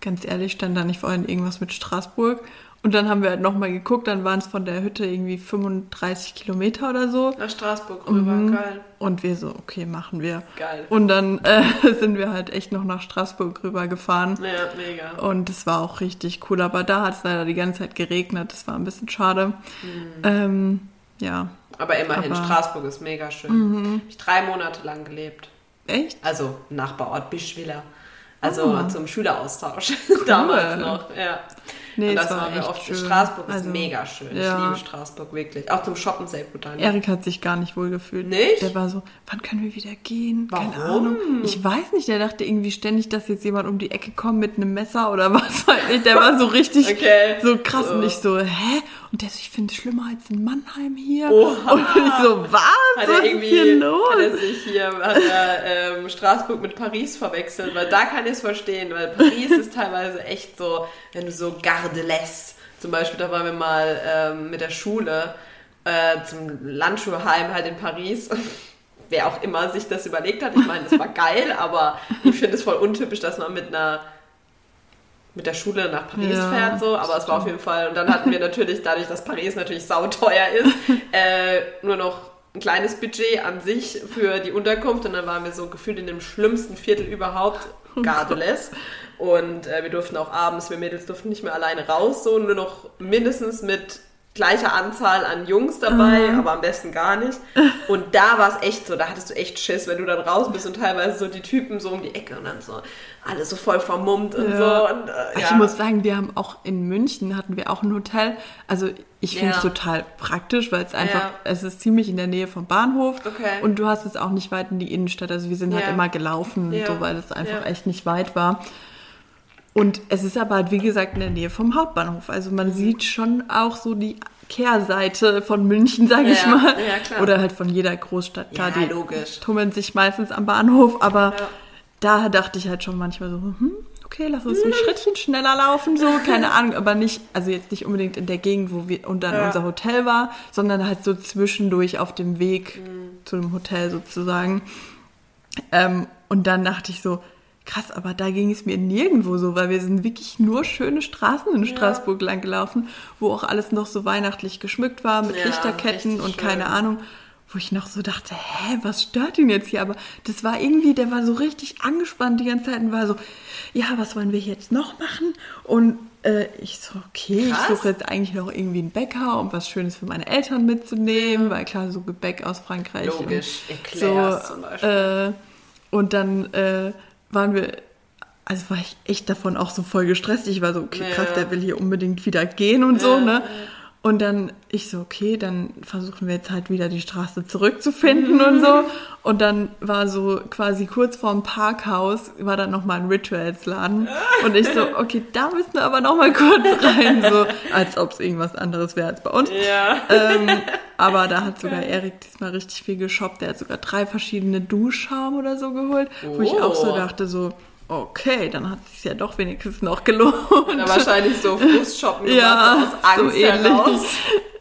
ganz ehrlich, stand da nicht vorhin irgendwas mit Straßburg. Und dann haben wir halt nochmal geguckt, dann waren es von der Hütte irgendwie 35 Kilometer oder so. Nach Straßburg rüber, mhm. geil. Und wir so, okay, machen wir. Geil. Und dann äh, sind wir halt echt noch nach Straßburg rüber gefahren. Ja, mega. Und es war auch richtig cool. Aber da hat es leider die ganze Zeit geregnet. Das war ein bisschen schade. Mhm. Ähm, ja. Aber immerhin, Aber, Straßburg ist mega schön. Mhm. Ich drei Monate lang gelebt. Echt? Also Nachbarort Bischwiller. Also oh. zum Schüleraustausch cool. damals noch, ja. Nee, und das, war wir oft. Schön. Straßburg ist also, mega schön. Ja. Ich liebe Straßburg wirklich. Auch zum Shoppen sehr gut an. Erik hat sich gar nicht wohl gefühlt. Nicht? Der war so, wann können wir wieder gehen? Warum? Keine Ahnung. Ich weiß nicht. Der dachte irgendwie ständig, dass jetzt jemand um die Ecke kommt mit einem Messer oder was halt nicht. Der war so richtig okay. so krass so. und ich so, hä? Und der so, ich finde es schlimmer als in Mannheim hier. Oha. Und ich so, was? Hat er irgendwie, hier los? Hat er sich hier, hat er ähm, Straßburg mit Paris verwechselt, weil da kann ich es verstehen, weil Paris ist teilweise echt so, wenn du so Gardeless, zum Beispiel, da waren wir mal ähm, mit der Schule äh, zum Landschulheim halt in Paris. Wer auch immer sich das überlegt hat, ich meine, das war geil, aber ich finde es voll untypisch, dass man mit einer mit der Schule nach Paris ja, fährt, so, aber es war auf jeden Fall, und dann hatten wir natürlich, dadurch, dass Paris natürlich sauteuer ist, äh, nur noch ein kleines Budget an sich für die Unterkunft und dann waren wir so gefühlt in dem schlimmsten Viertel überhaupt, oh Gardeles. Und äh, wir durften auch abends, wir Mädels durften nicht mehr alleine raus, so nur noch mindestens mit gleicher Anzahl an Jungs dabei, mhm. aber am besten gar nicht. Und da war es echt so, da hattest du echt Schiss, wenn du dann raus bist und teilweise so die Typen so um die Ecke und dann so alles so voll vermummt und ja. so. Und, äh, ja. Ich muss sagen, wir haben auch in München hatten wir auch ein Hotel. Also ich finde es ja. total praktisch, weil es einfach, es ist ziemlich in der Nähe vom Bahnhof okay. und du hast es auch nicht weit in die Innenstadt. Also wir sind halt immer gelaufen, so, weil es einfach echt nicht weit war. Und es ist aber halt, wie gesagt, in der Nähe vom Hauptbahnhof. Also man mhm. sieht schon auch so die Kehrseite von München, sage ja, ich mal. Ja, klar. Oder halt von jeder Großstadt. Klar, ja, die logisch. tummeln sich meistens am Bahnhof, aber ja. da dachte ich halt schon manchmal so, hm, okay, lass uns ein Schrittchen schneller laufen, so, keine Ahnung, aber nicht, also jetzt nicht unbedingt in der Gegend, wo wir und dann ja. unser Hotel war, sondern halt so zwischendurch auf dem Weg mhm. zu dem Hotel sozusagen. Ähm, und dann dachte ich so, krass, aber da ging es mir nirgendwo so, weil wir sind wirklich nur schöne Straßen in Straßburg ja. lang gelaufen, wo auch alles noch so weihnachtlich geschmückt war mit ja, Lichterketten und schön. keine Ahnung, wo ich noch so dachte, hä, was stört ihn jetzt hier? Aber das war irgendwie, der war so richtig angespannt die ganze Zeit und war so, ja, was wollen wir jetzt noch machen? Und äh, ich so, okay, Krass. ich suche jetzt eigentlich noch irgendwie einen Bäcker, um was Schönes für meine Eltern mitzunehmen, weil klar, so Gebäck aus Frankreich. Logisch, Eclairs so, zum Beispiel. Äh, und dann äh, waren wir, also war ich echt davon auch so voll gestresst. Ich war so, okay, krass, der will hier unbedingt wieder gehen und so, ne? Und dann ich so, okay, dann versuchen wir jetzt halt wieder die Straße zurückzufinden und so. Und dann war so quasi kurz vorm Parkhaus, war dann nochmal ein Rituals-Laden. Und ich so, okay, da müssen wir aber nochmal kurz rein, so als ob es irgendwas anderes wäre als bei uns. Ja. Ähm, aber da hat sogar Erik diesmal richtig viel geshoppt. Der hat sogar drei verschiedene Duschschaum oder so geholt, oh. wo ich auch so oh. dachte, so, okay, dann hat es sich ja doch wenigstens noch gelohnt. Oder wahrscheinlich so Frustshoppen ja, aus Angst so heraus.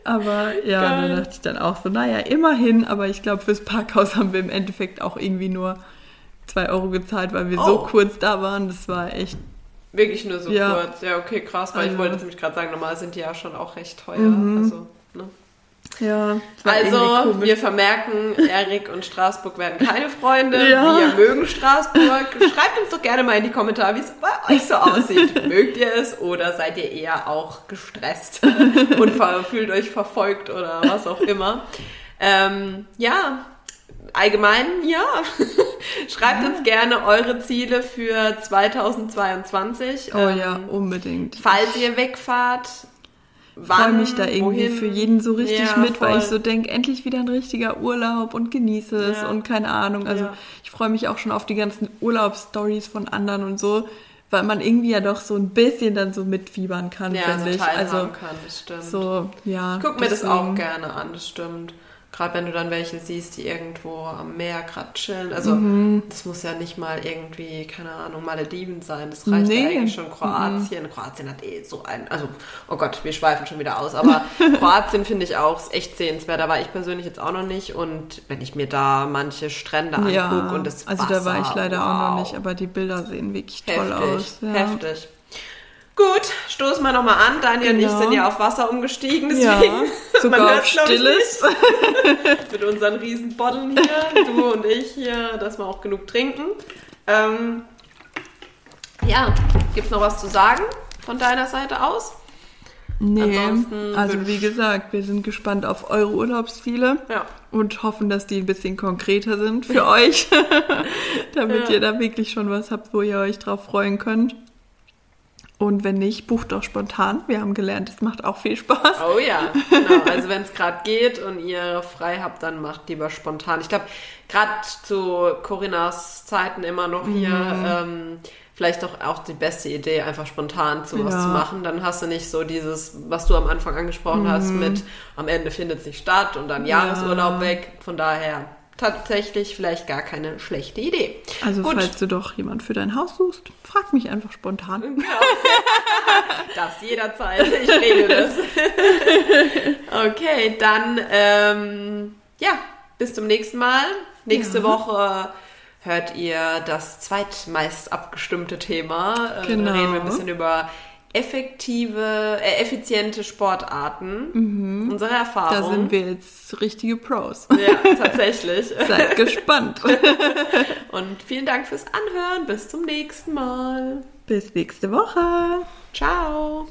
Aber ja, Geil. da dachte ich dann auch so, naja, immerhin, aber ich glaube, fürs Parkhaus haben wir im Endeffekt auch irgendwie nur zwei Euro gezahlt, weil wir oh. so kurz da waren. Das war echt. Wirklich nur so ja. kurz. Ja, okay, krass, weil also. ich wollte nämlich gerade sagen, normal sind die ja schon auch recht teuer. Mhm. Also, ne? Ja. Also, wir vermerken, Erik und Straßburg werden keine Freunde. Ja. Wir mögen Straßburg. Schreibt uns doch gerne mal in die Kommentare, wie es bei euch so aussieht. Mögt ihr es oder seid ihr eher auch gestresst und fühlt euch verfolgt oder was auch immer? Ähm, ja, allgemein, ja. Schreibt ja. uns gerne eure Ziele für 2022. Oh ähm, ja, unbedingt. Falls ihr wegfahrt, freue mich da irgendwie wohin? für jeden so richtig ja, mit, voll. weil ich so denke, endlich wieder ein richtiger Urlaub und genieße es ja. und keine Ahnung. Also ja. ich freue mich auch schon auf die ganzen Urlaubsstories von anderen und so, weil man irgendwie ja doch so ein bisschen dann so mitfiebern kann, ja, finde so ich. Also kann, das stimmt. So, ja. Ich gucke mir das auch gerne an, das stimmt. Gerade wenn du dann welche siehst, die irgendwo am Meer gerade chillen. Also mhm. das muss ja nicht mal irgendwie, keine Ahnung, Malediven sein. Das reicht nee. ja eigentlich schon Kroatien. Mhm. Kroatien hat eh so ein, also oh Gott, wir schweifen schon wieder aus. Aber Kroatien finde ich auch echt sehenswert. Da war ich persönlich jetzt auch noch nicht. Und wenn ich mir da manche Strände angucke ja, und das Also Wasser, da war ich leider wow. auch noch nicht, aber die Bilder sehen wirklich toll heftig, aus. Ja. Heftig. Gut, stoßen wir nochmal an. Daniel genau. und ich genau. sind ja auf Wasser umgestiegen, deswegen ja, sogar auf Stilles. Mit unseren riesen Botteln hier, du und ich hier, dass wir auch genug trinken. Ähm, ja, gibt's noch was zu sagen von deiner Seite aus? Nee, also wie gesagt, wir sind gespannt auf eure Urlaubsziele ja. und hoffen, dass die ein bisschen konkreter sind für euch, damit ja. ihr da wirklich schon was habt, wo ihr euch drauf freuen könnt. Und wenn nicht, bucht doch spontan. Wir haben gelernt, es macht auch viel Spaß. Oh ja, genau. Also wenn es gerade geht und ihr frei habt, dann macht lieber spontan. Ich glaube, gerade zu Corinnas Zeiten immer noch hier, mhm. ähm, vielleicht doch auch die beste Idee, einfach spontan zu was ja. zu machen. Dann hast du nicht so dieses, was du am Anfang angesprochen mhm. hast, mit am Ende findet es nicht statt und dann Jahresurlaub ja. weg. Von daher tatsächlich vielleicht gar keine schlechte Idee. Also Gut. falls du doch jemand für dein Haus suchst, frag mich einfach spontan. Genau. das jederzeit. Ich regel das. okay, dann ähm, ja, bis zum nächsten Mal. Nächste ja. Woche hört ihr das zweitmeist abgestimmte Thema. Genau. Dann reden wir ein bisschen über effektive, äh, effiziente Sportarten. Mhm. Unsere Erfahrung. Da sind wir jetzt richtige Pros. Ja, tatsächlich. Seid gespannt. Und vielen Dank fürs Anhören. Bis zum nächsten Mal. Bis nächste Woche. Ciao.